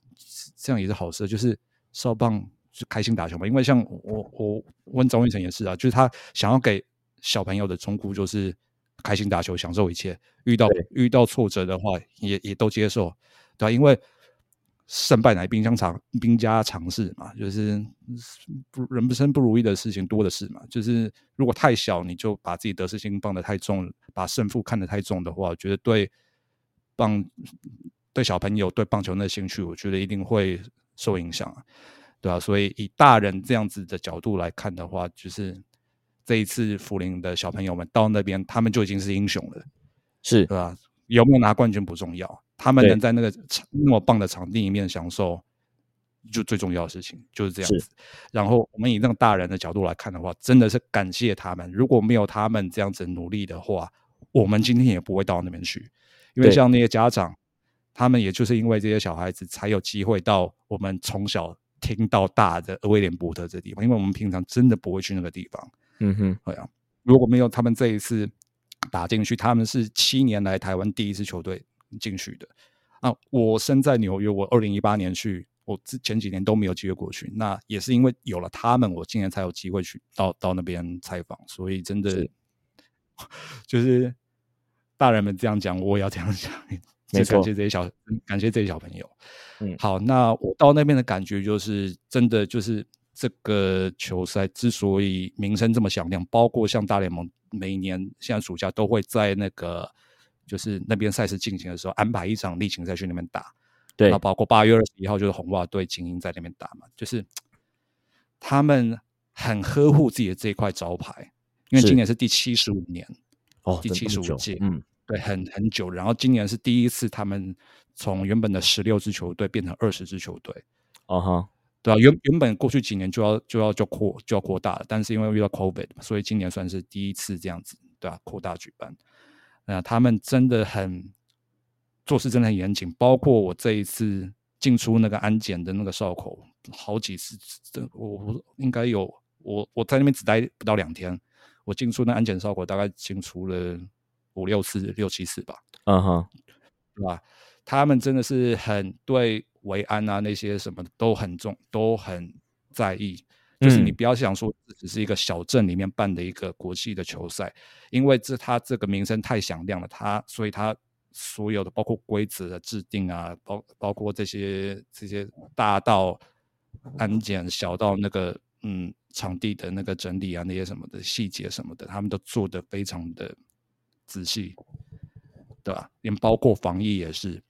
这样也是好事，就是少棒就开心打球嘛。因为像我我问张玉成也是啊，就是他想要给小朋友的忠告就是开心打球，享受一切，遇到遇到挫折的话也也都接受，对吧？因为胜败乃兵家常兵家常事嘛，就是不人不生不如意的事情多的是嘛。就是如果太小，你就把自己得失心放得太重，把胜负看得太重的话，我觉得对棒对小朋友对棒球的兴趣，我觉得一定会受影响啊，对吧？所以以大人这样子的角度来看的话，就是这一次福林的小朋友们到那边，他们就已经是英雄了，是对吧？有没有拿冠军不重要，他们能在那个场那么棒的场地里面享受，就最重要的事情就是这样子。然后我们以那种大人的角度来看的话，真的是感谢他们。如果没有他们这样子努力的话，我们今天也不会到那边去。因为像那些家长，他们也就是因为这些小孩子才有机会到我们从小听到大的威廉伯特这地方，因为我们平常真的不会去那个地方。嗯哼，对啊，如果没有他们这一次。打进去，他们是七年来台湾第一支球队进去的啊！我身在纽约，我二零一八年去，我之前几年都没有机会过去。那也是因为有了他们，我今年才有机会去到到那边采访。所以真的 就是大人们这样讲，我也要这样讲。没错，感谢这些小，感谢这些小朋友。嗯，好，那我到那边的感觉就是，真的就是这个球赛之所以名声这么响亮，包括像大联盟。每年现在暑假都会在那个就是那边赛事进行的时候安排一场例行赛去那边打，对，那包括八月二十一号就是红袜队精英在那边打嘛，就是 他们很呵护自己的这一块招牌，因为今年是第七十五年哦，第七十五届，嗯，对，很很久，然后今年是第一次他们从原本的十六支球队变成二十支球队，哦哈。对啊，原原本过去几年就要就要就扩就要扩大了，但是因为遇到 COVID，所以今年算是第一次这样子，对啊，扩大举办。那他们真的很做事真的很严谨，包括我这一次进出那个安检的那个哨口，好几次，我我应该有我我在那边只待不到两天，我进出那安检哨口大概进出了五六次、六七次吧。嗯哼，对吧？他们真的是很对。维安啊，那些什么都很重，都很在意。就是你不要想说只是一个小镇里面办的一个国际的球赛，因为这他这个名声太响亮了，他所以他所有的包括规则的制定啊，包包括这些这些大到安检，小到那个嗯场地的那个整理啊，那些什么的细节什么的，他们都做的非常的仔细，对吧？连包括防疫也是，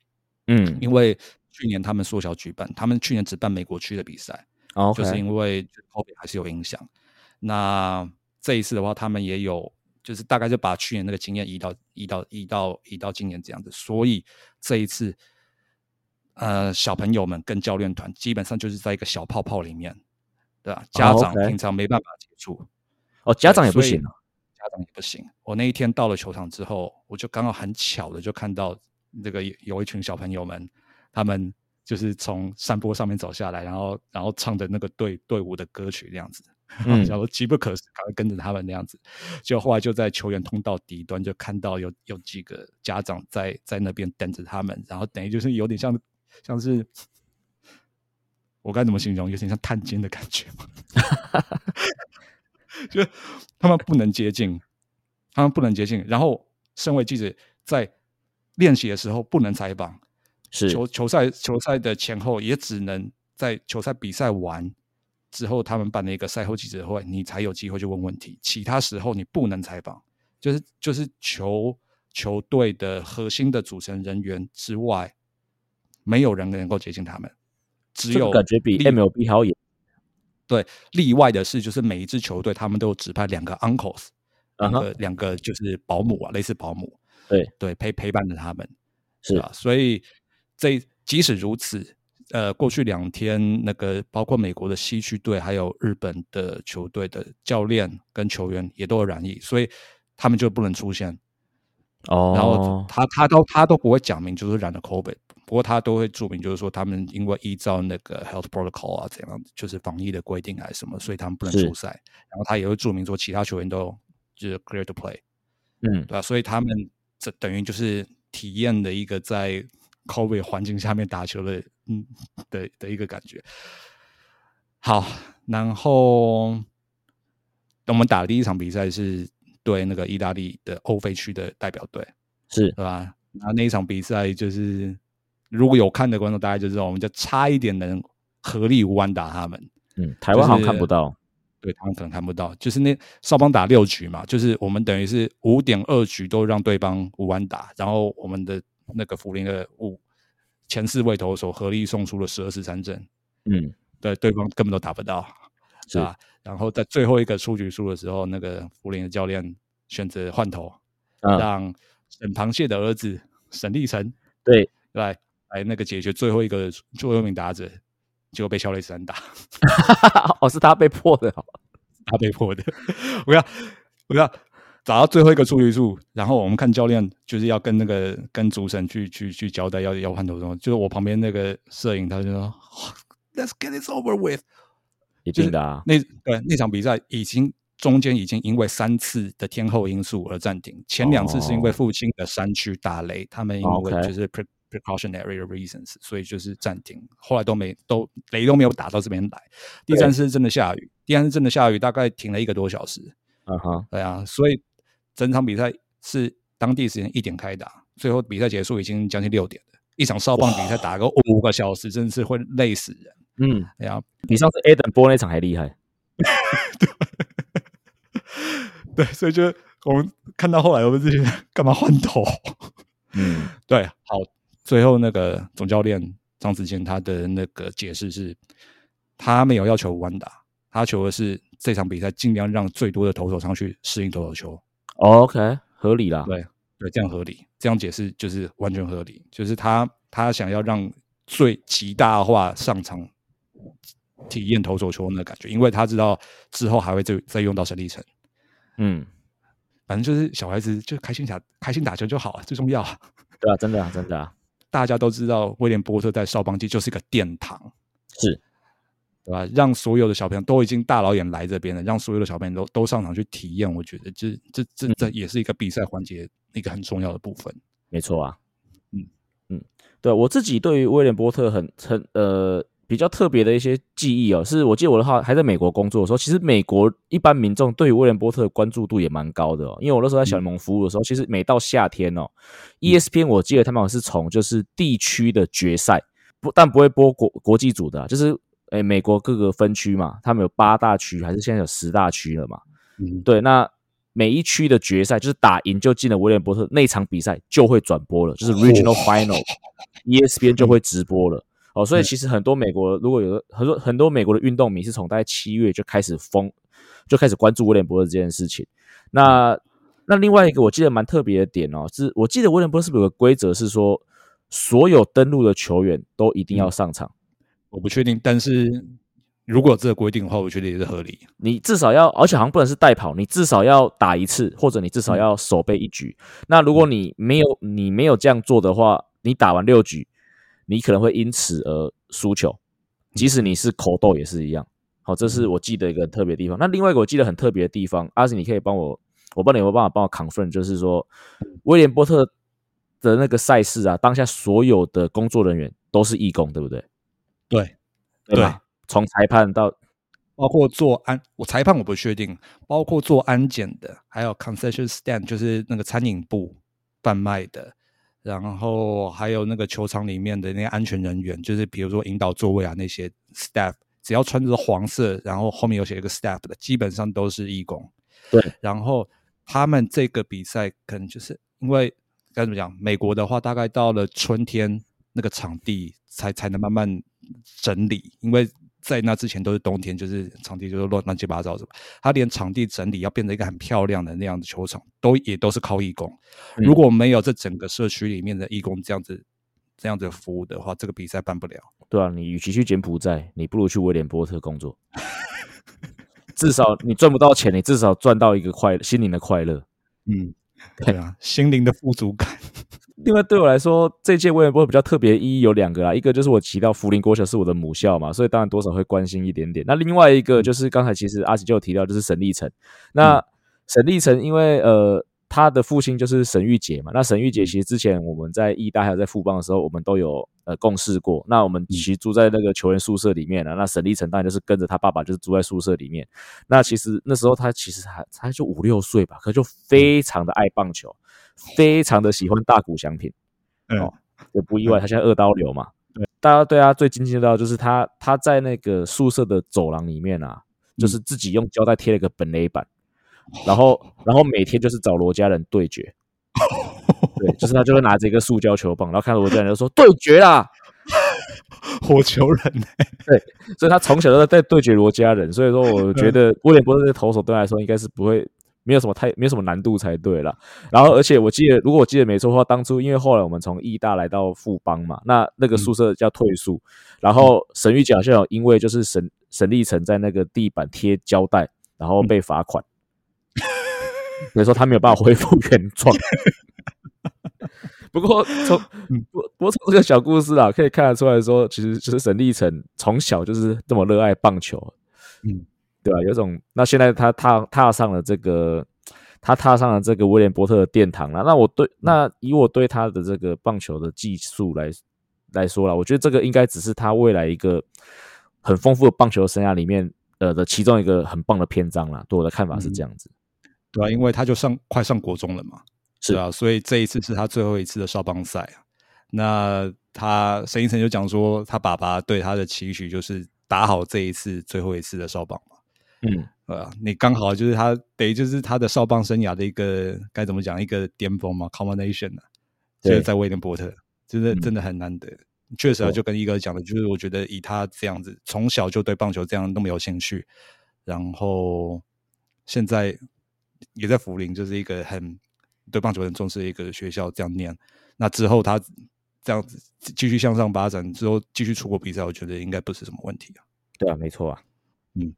嗯，因为。去年他们缩小举办，他们去年只办美国区的比赛，就是因为 COVID 还是有影响。那这一次的话，他们也有，就是大概就把去年那个经验移到移到移到移到今年这样子。所以这一次，呃，小朋友们跟教练团基本上就是在一个小泡泡里面，对吧？家长平常没办法接触，哦，家长也不行，家长也不行。我那一天到了球场之后，我就刚好很巧的就看到这个有一群小朋友们。他们就是从山坡上面走下来，然后然后唱的那个队队伍的歌曲那样子，嗯，然后机不可失，赶快跟着他们那样子。就后来就在球员通道底端就看到有有几个家长在在那边等着他们，然后等于就是有点像像是我该怎么形容，有点像探监的感觉嘛。就他们不能接近，他们不能接近。然后身为记者在练习的时候不能采访。球球赛球赛的前后也只能在球赛比赛完之后，他们办了一个赛后记者会，你才有机会去问问题。其他时候你不能采访，就是就是球球队的核心的组成人员之外，没有人能够接近他们。只有感觉比 MLB 好演。对，例外的是，就是每一支球队他们都有指派两个 uncles，两个两个就是保姆啊，类似保姆。对对，陪陪伴着他们，是吧？所以。这即使如此，呃，过去两天那个包括美国的西区队，还有日本的球队的教练跟球员也都有染疫，所以他们就不能出现。哦，然后他他都他都不会讲明就是染了 COVID，不过他都会注明就是说他们因为依照那个 health protocol 啊怎样，就是防疫的规定还是什么，所以他们不能出赛。然后他也会注明说其他球员都就是 clear to play，嗯，对吧？所以他们这等于就是体验的一个在。COVID 环境下面打球的，嗯的的一个感觉。好，然后我们打的第一场比赛是对那个意大利的欧非区的代表队，是对吧？然后那一场比赛就是如果有看的观众，大家就知道，我们就差一点能合力无完打他们。嗯，台湾好像看不到，对他们可能看不到。就是那少邦打六局嘛，就是我们等于是五点二局都让对方无完打，然后我们的那个福林的五前四位投手合力送出了十二次三振。嗯，对，对方根本都打不到，是吧？然后在最后一个出局数的时候，那个福林的教练选择换头，让沈螃蟹的儿子沈立成对来来那个解决最后一个最后一名打者，结果被肖雷斯打。哦，是他被迫的，他被迫的。我要我要找到最后一个出局数，然后我们看教练就是要跟那个跟主审去去去交代要要换头就是我旁边那个摄影他就说，Let's get this over with。一定的啊，那对那场比赛已经中间已经因为三次的天后因素而暂停，前两次是因为父亲的山区打雷，他们因为就是 pre precautionary reasons，所以就是暂停，后来都没都雷都没有打到这边来。第三次真的下雨，第三次真的下雨，大概停了一个多小时。啊哈，对啊，所以整场比赛是当地时间一点开打，最后比赛结束已经将近六点了。一场少棒比赛打个五个小时，真的是会累死人。嗯，对啊，比上次 Adam 播那场还厉害。对，所以就我们看到后来，我们自己干嘛换头？嗯，对，好，最后那个总教练张子健他的那个解释是，他没有要求弯打，他求的是这场比赛尽量让最多的投手上去适应投手球。OK，合理啦。对对，这样合理，这样解释就是完全合理，就是他他想要让最极大化上场。体验投手球那感觉，因为他知道之后还会再再用到神力城。嗯，反正就是小孩子就开心打开心打球就好了，最重要。对啊，真的啊，真的啊，大家都知道威廉波特在少邦季就是一个殿堂，是，对吧？让所有的小朋友都已经大老远来这边了，让所有的小朋友都都上场去体验，我觉得这这这这也是一个比赛环节一个很重要的部分。没错啊，嗯嗯，对我自己对于威廉波特很很呃。比较特别的一些记忆哦，是我记得我的话还在美国工作的时候，其实美国一般民众对于威廉波特的关注度也蛮高的哦。因为我那时候在小联盟服务的时候，其实每到夏天哦，ESPN 我记得他们好像是从就是地区的决赛不但不会播国国际组的，就是诶美国各个分区嘛，他们有八大区还是现在有十大区了嘛？嗯，对，那每一区的决赛就是打赢就进了威廉波特那场比赛就会转播了，就是 Regional Final，ESPN 就会直播了。哦，所以其实很多美国如果有很多很多美国的运动迷是从大概七月就开始疯，就开始关注威廉波特这件事情。那那另外一个我记得蛮特别的点哦，是我记得威廉波特是不是有个规则是说，所有登陆的球员都一定要上场？我不确定，但是如果有这个规定的话，我觉得也是合理。你至少要，而且好像不能是代跑，你至少要打一次，或者你至少要守备一局。那如果你没有你没有这样做的话，你打完六局。你可能会因此而输球，即使你是口斗也是一样。好，这是我记得一个特别地方。那另外一个我记得很特别的地方，阿信，你可以帮我，我帮你有没有办法帮我 confirm，就是说威廉波特的那个赛事啊，当下所有的工作人员都是义工，对不对？对，对，从裁判到包括做安，我裁判我不确定，包括做安检的，还有 concession stand，就是那个餐饮部贩卖的。然后还有那个球场里面的那些安全人员，就是比如说引导座位啊那些 staff，只要穿着黄色，然后后面有写一个 staff 的，基本上都是义工。对，然后他们这个比赛可能就是因为该怎么讲，美国的话大概到了春天那个场地才才能慢慢整理，因为。在那之前都是冬天，就是场地就是乱乱七八糟什么。他连场地整理要变成一个很漂亮的那样的球场，都也都是靠义工。如果没有这整个社区里面的义工这样子这样子服务的话，这个比赛办不了。对啊，你与其去柬埔寨，你不如去威廉波特工作。至少你赚不到钱，你至少赚到一个快心灵的快乐。嗯，对啊，心灵的富足感。另外，对我来说，这届威廉波特比较特别意义有两个啦，一个就是我提到福林国小是我的母校嘛，所以当然多少会关心一点点。那另外一个就是刚才其实阿喜就有提到，就是沈立成。那沈立成因为呃他的父亲就是沈玉杰嘛，那沈玉杰其实之前我们在义大还有在富邦的时候，我们都有呃共事过。那我们其实住在那个球员宿舍里面了。那沈立成当然就是跟着他爸爸，就是住在宿舍里面。那其实那时候他其实还他就五六岁吧，可就非常的爱棒球。非常的喜欢大谷翔平，哦，也不意外，他现在二刀流嘛。对，大家对他最津津乐道就是他他在那个宿舍的走廊里面啊，就是自己用胶带贴了个本垒板，然后然后每天就是找罗家人对决。对，就是他就会拿着一个塑胶球棒，然后看到罗家人就说对决啦，火球人。对，所以他从小都在在对决罗家人，所以说我觉得威廉波特的投手对来说应该是不会。没有什么太没有什么难度才对了。然后，而且我记得，如果我记得没错的话，当初因为后来我们从义大来到富邦嘛，那那个宿舍叫退宿。然后沈玉讲好像有因为就是沈沈立成在那个地板贴胶带，然后被罚款。所以说他没有办法恢复原状。不过从不不过从这个小故事啊，可以看得出来说，其实其实沈立成从小就是这么热爱棒球。嗯。对吧？有种，那现在他踏踏上了这个，他踏上了这个威廉波特的殿堂了。那我对，那以我对他的这个棒球的技术来来说了，我觉得这个应该只是他未来一个很丰富的棒球生涯里面呃的其中一个很棒的篇章了。对我的看法是这样子，对啊，因为他就上快上国中了嘛，是啊，所以这一次是他最后一次的少棒赛啊。那他沈一成就讲说，他爸爸对他的期许就是打好这一次最后一次的少棒。嗯，啊，你刚好就是他，等于就是他的少棒生涯的一个该怎么讲一个巅峰嘛，combination 啊，就是在威廉波特，真的真的很难得。确实啊，就跟一哥讲的，就是我觉得以他这样子，从小就对棒球这样那么有兴趣，然后现在也在福林，就是一个很对棒球很重视的一个学校，这样念。那之后他这样子继续向上发展，之后继续出国比赛，我觉得应该不是什么问题啊。对啊，没错啊，嗯。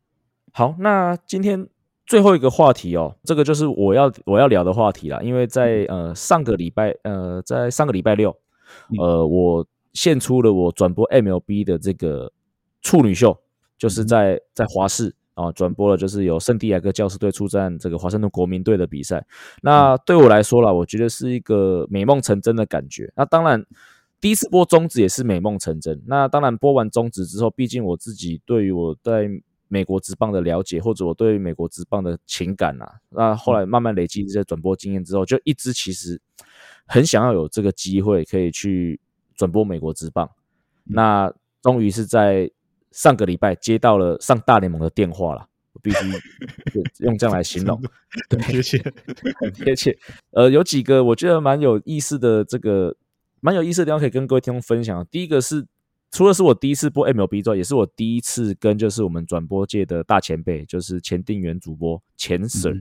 好，那今天最后一个话题哦，这个就是我要我要聊的话题了。因为在呃上个礼拜，呃在上个礼拜六，呃我献出了我转播 MLB 的这个处女秀，就是在在华视啊转播了，就是有圣地亚哥教师队出战这个华盛顿国民队的比赛。那对我来说啦，我觉得是一个美梦成真的感觉。那当然，第一次播中指也是美梦成真。那当然播完中指之后，毕竟我自己对于我在美国职棒的了解，或者我对美国职棒的情感啊，那后来慢慢累积这些转播经验之后，就一直其实很想要有这个机会可以去转播美国职棒。那终于是在上个礼拜接到了上大联盟的电话了，我必须 用这样来形容，很贴切，很贴切。呃，有几个我觉得蛮有意思的，这个蛮有意思的地方可以跟各位听众分享。第一个是。除了是我第一次播 MLB 之外，也是我第一次跟就是我们转播界的大前辈，就是前定员主播钱 Sir，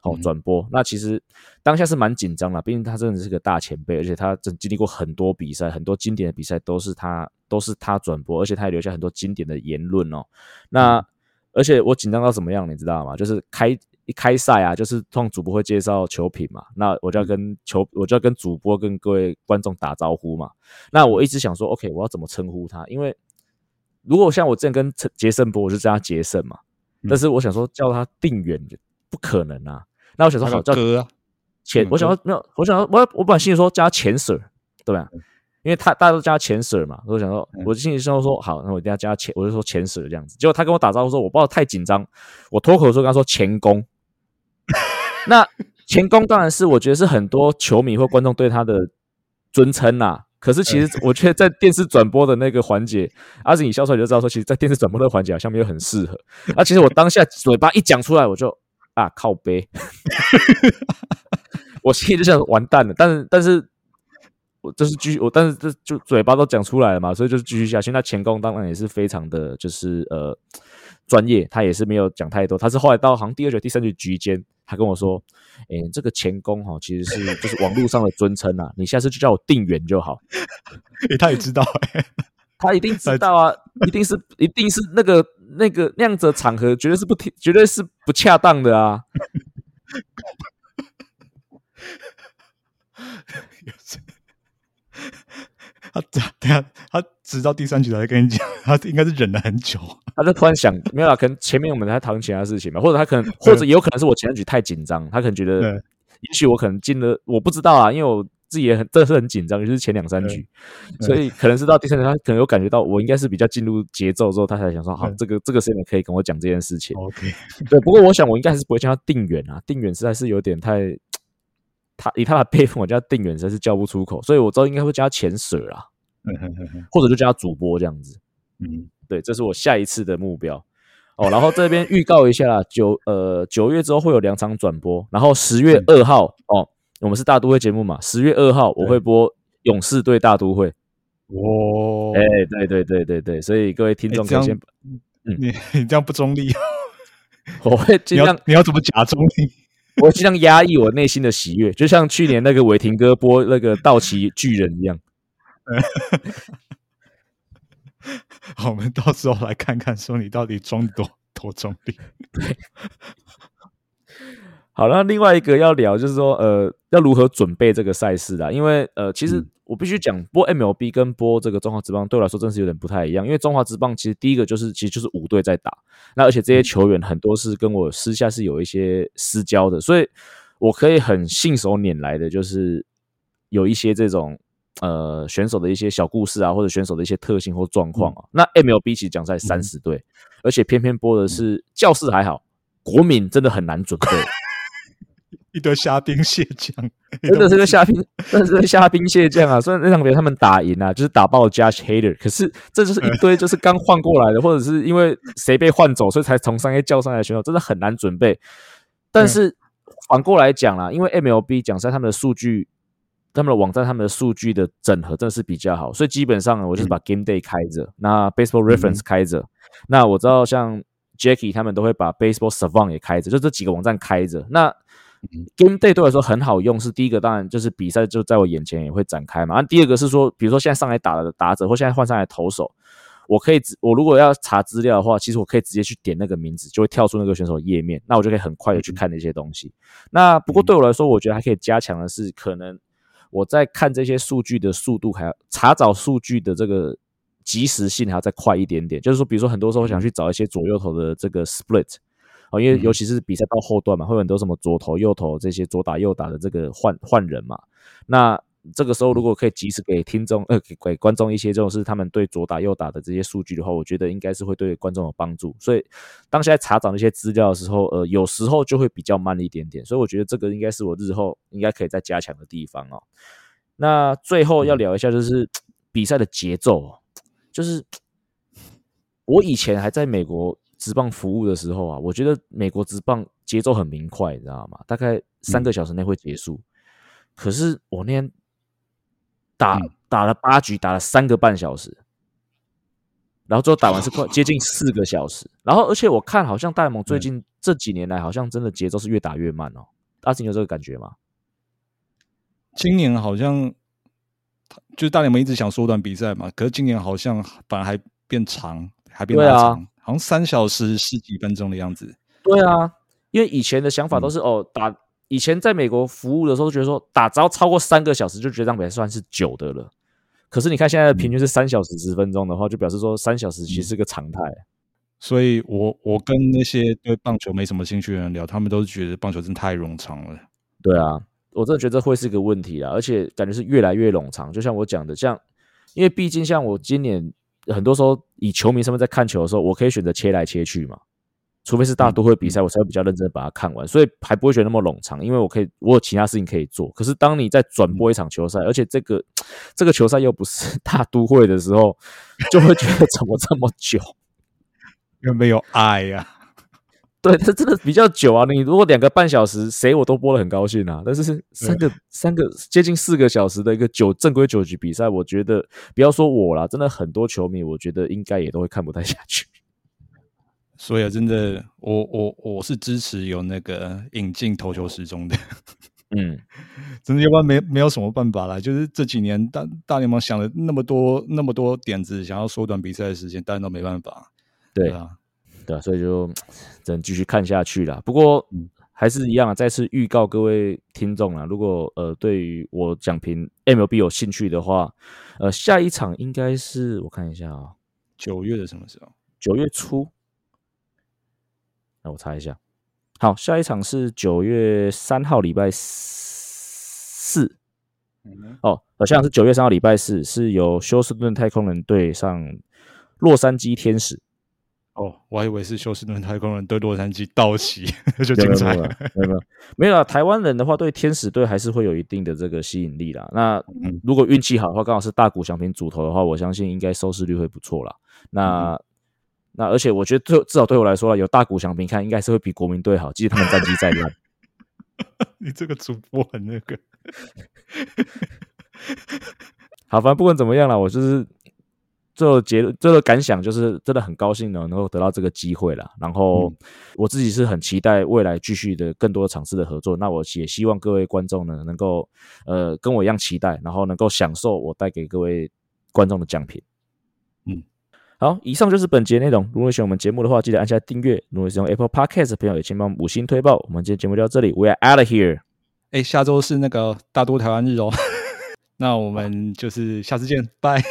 好转播。那其实当下是蛮紧张的，毕竟他真的是个大前辈，而且他真经历过很多比赛，很多经典的比赛都是他都是他转播，而且他也留下很多经典的言论哦。那而且我紧张到什么样，你知道吗？就是开。一开赛啊，就是通主播会介绍球品嘛，那我就要跟球，我就要跟主播跟各位观众打招呼嘛。那我一直想说，OK，我要怎么称呼他？因为如果像我之前跟杰森播，我就叫他杰森嘛。但是我想说叫他定远，不可能啊。那我想说好叫哥钱，我想要没有，我想要我我本来心里说叫他钱 Sir，对吧？因为他大家都叫他钱 Sir 嘛，我想说，我心里说说好，那我一定要叫他钱，我就说钱 Sir 这样子。结果他跟我打招呼说，我不知道太紧张，我脱口说跟他说钱工。那前功当然是我觉得是很多球迷或观众对他的尊称呐。可是其实我觉得在电视转播的那个环节，阿子你笑出来就知道说，其实，在电视转播的环节好像没有很适合。啊，其实我当下嘴巴一讲出来，我就啊靠背，我心里就想完蛋了。但是但是我就是继续我，但是这就嘴巴都讲出来了嘛，所以就是继续下去。那前功当然也是非常的就是呃专业，他也是没有讲太多。他是后来到好像第二局、第三局局间。他跟我说：“哎，这个钳工哈，其实是就是网络上的尊称啊，你下次就叫我定远就好。”哎，他也知道，他一定知道啊，一定是一定是那个那个那样子的场合，绝对是不绝对是不恰当的啊。他 等下，他直到第三局才跟你讲，他应该是忍了很久。他就突然想，没有啊，可能前面我们在讨论其他事情嘛，或者他可能，或者也有可能是我前三局太紧张，他可能觉得，也许我可能进了，我不知道啊，因为我自己也很，真的是很紧张，就是前两三局，所以可能是到第三局，他可能有感觉到我应该是比较进入节奏之后，他才想说，好，这个这个时间可以跟我讲这件事情。OK，对，不过我想我应该还是不会叫他定远啊，定远实在是有点太。他以他的辈分，我叫定远实在是叫不出口，所以我知道应该会叫他前 Sir 啊，或者就叫他主播这样子。嗯，对，这是我下一次的目标。哦，然后这边预告一下，九呃九月之后会有两场转播，然后十月二号哦，我们是大都会节目嘛，十月二号我会播勇士对大都会。哦，哎，对对对对对，所以各位听众可以先，你 你这样不中立，我会尽量你要怎么假中立？我尽量压抑我内心的喜悦，就像去年那个伟霆哥播那个道奇巨人一样。好，我们到时候来看看，说你到底装多多中立。好那，另外一个要聊就是说，呃，要如何准备这个赛事啊？因为呃，其实我必须讲，播 MLB 跟播这个中华职棒对我来说真是有点不太一样。因为中华职棒其实第一个就是，其实就是五队在打，那而且这些球员很多是跟我私下是有一些私交的，所以我可以很信手拈来的，就是有一些这种呃选手的一些小故事啊，或者选手的一些特性或状况啊。那 MLB 其实讲在三十队，而且偏偏播的是教室还好，国民真的很难准备。一堆虾兵蟹将，真的是个虾兵，真的是个虾兵蟹将啊！虽然那场比赛他们打赢啊，就是打爆 Judge Hater，可是这就是一堆就是刚换过来的，或者是因为谁被换走，所以才从商业叫上来的选手，真的很难准备。但是反过来讲啦，因为 MLB 讲在他们的数据，他们的网站他们的数据的整合真的是比较好，所以基本上我就是把 Game Day 开着，那 Baseball Reference 开着，那我知道像 Jackie 他们都会把 Baseball Savant 也开着，就这几个网站开着，那。Game Day 对我来说很好用，是第一个，当然就是比赛就在我眼前也会展开嘛。那第二个是说，比如说现在上来打的打者，或现在换上来投手，我可以，我如果要查资料的话，其实我可以直接去点那个名字，就会跳出那个选手页面，那我就可以很快的去看那些东西。那不过对我来说，我觉得还可以加强的是，可能我在看这些数据的速度，还要查找数据的这个及时性还要再快一点点。就是说，比如说很多时候我想去找一些左右头的这个 split。哦，因为尤其是比赛到后段嘛，会有很多什么左投右投这些左打右打的这个换换人嘛。那这个时候如果可以及时给听众呃给给观众一些这种是他们对左打右打的这些数据的话，我觉得应该是会对观众有帮助。所以当现在查找那些资料的时候，呃，有时候就会比较慢一点点。所以我觉得这个应该是我日后应该可以再加强的地方哦。那最后要聊一下就是比赛的节奏，就是我以前还在美国。直棒服务的时候啊，我觉得美国直棒节奏很明快，你知道吗？大概三个小时内会结束。可是我那天打打了八局，打了三个半小时，然后最后打完是快 接近四个小时。然后而且我看好像大联盟最近这几年来，好像真的节奏是越打越慢哦。阿信有这个感觉吗？今年好像就是大联盟一直想缩短比赛嘛，可是今年好像反而还变长，还变长。好像三小时十几分钟的样子。对啊，因为以前的想法都是哦，打以前在美国服务的时候，觉得说打只要超过三个小时，就觉得这样比赛算是久的了。可是你看现在的平均是三小时十分钟的话，就表示说三小时其实是个常态。所以我我跟那些对棒球没什么兴趣的人聊，他们都是觉得棒球真的太冗长了。对啊，我真的觉得会是一个问题啊，而且感觉是越来越冗长。就像我讲的，像因为毕竟像我今年。很多时候以球迷身份在看球的时候，我可以选择切来切去嘛，除非是大都会比赛，我才会比较认真把它看完，所以还不会觉得那么冗长，因为我可以我有其他事情可以做。可是当你在转播一场球赛，而且这个这个球赛又不是大都会的时候，就会觉得怎么这么久？有没有爱呀？对，它真的比较久啊！你如果两个半小时，谁我都播的很高兴啊。但是三个三个接近四个小时的一个九正规九局比赛，我觉得不要说我啦，真的很多球迷，我觉得应该也都会看不太下去。所以啊真的，我我我是支持有那个引进投球时钟的。嗯，真的要不然没没有什么办法啦。就是这几年大大联盟想了那么多那么多点子，想要缩短比赛的时间，但都没办法。对啊。对，所以就只能继续看下去了。不过还是一样啊，再次预告各位听众啊，如果呃对于我讲评 MLB 有兴趣的话，呃，下一场应该是我看一下啊，九月的什么时候？九月初。那我查一下，好，下一场是九月三号礼拜四。哦，好像是九月三号礼拜四，是由休斯顿太空人对上洛杉矶天使。哦，我还以为是休斯顿太空人对洛杉矶道奇 就精彩了，没有没有没有啊！台湾人的话，对天使队还是会有一定的这个吸引力啦。那如果运气好的话，刚好是大谷翔平主投的话，我相信应该收视率会不错啦。那那而且我觉得，对至少对我来说，有大谷翔平看，应该是会比国民队好，即使他们战绩再烂。你这个主播很那个。好，反正不管怎么样啦，我就是。最后结最后感想就是真的很高兴呢，能够得到这个机会了。然后我自己是很期待未来继续的更多场次的合作。那我也希望各位观众呢，能够呃跟我一样期待，然后能够享受我带给各位观众的奖品。嗯，好，以上就是本节内容。如果喜欢我们节目的话，记得按下订阅。如果是用 Apple Podcast 的朋友，也请帮五星推爆。我们今天节目就到这里，We are out of here。哎，下周是那个大都台湾日哦。那我们就是下次见，拜。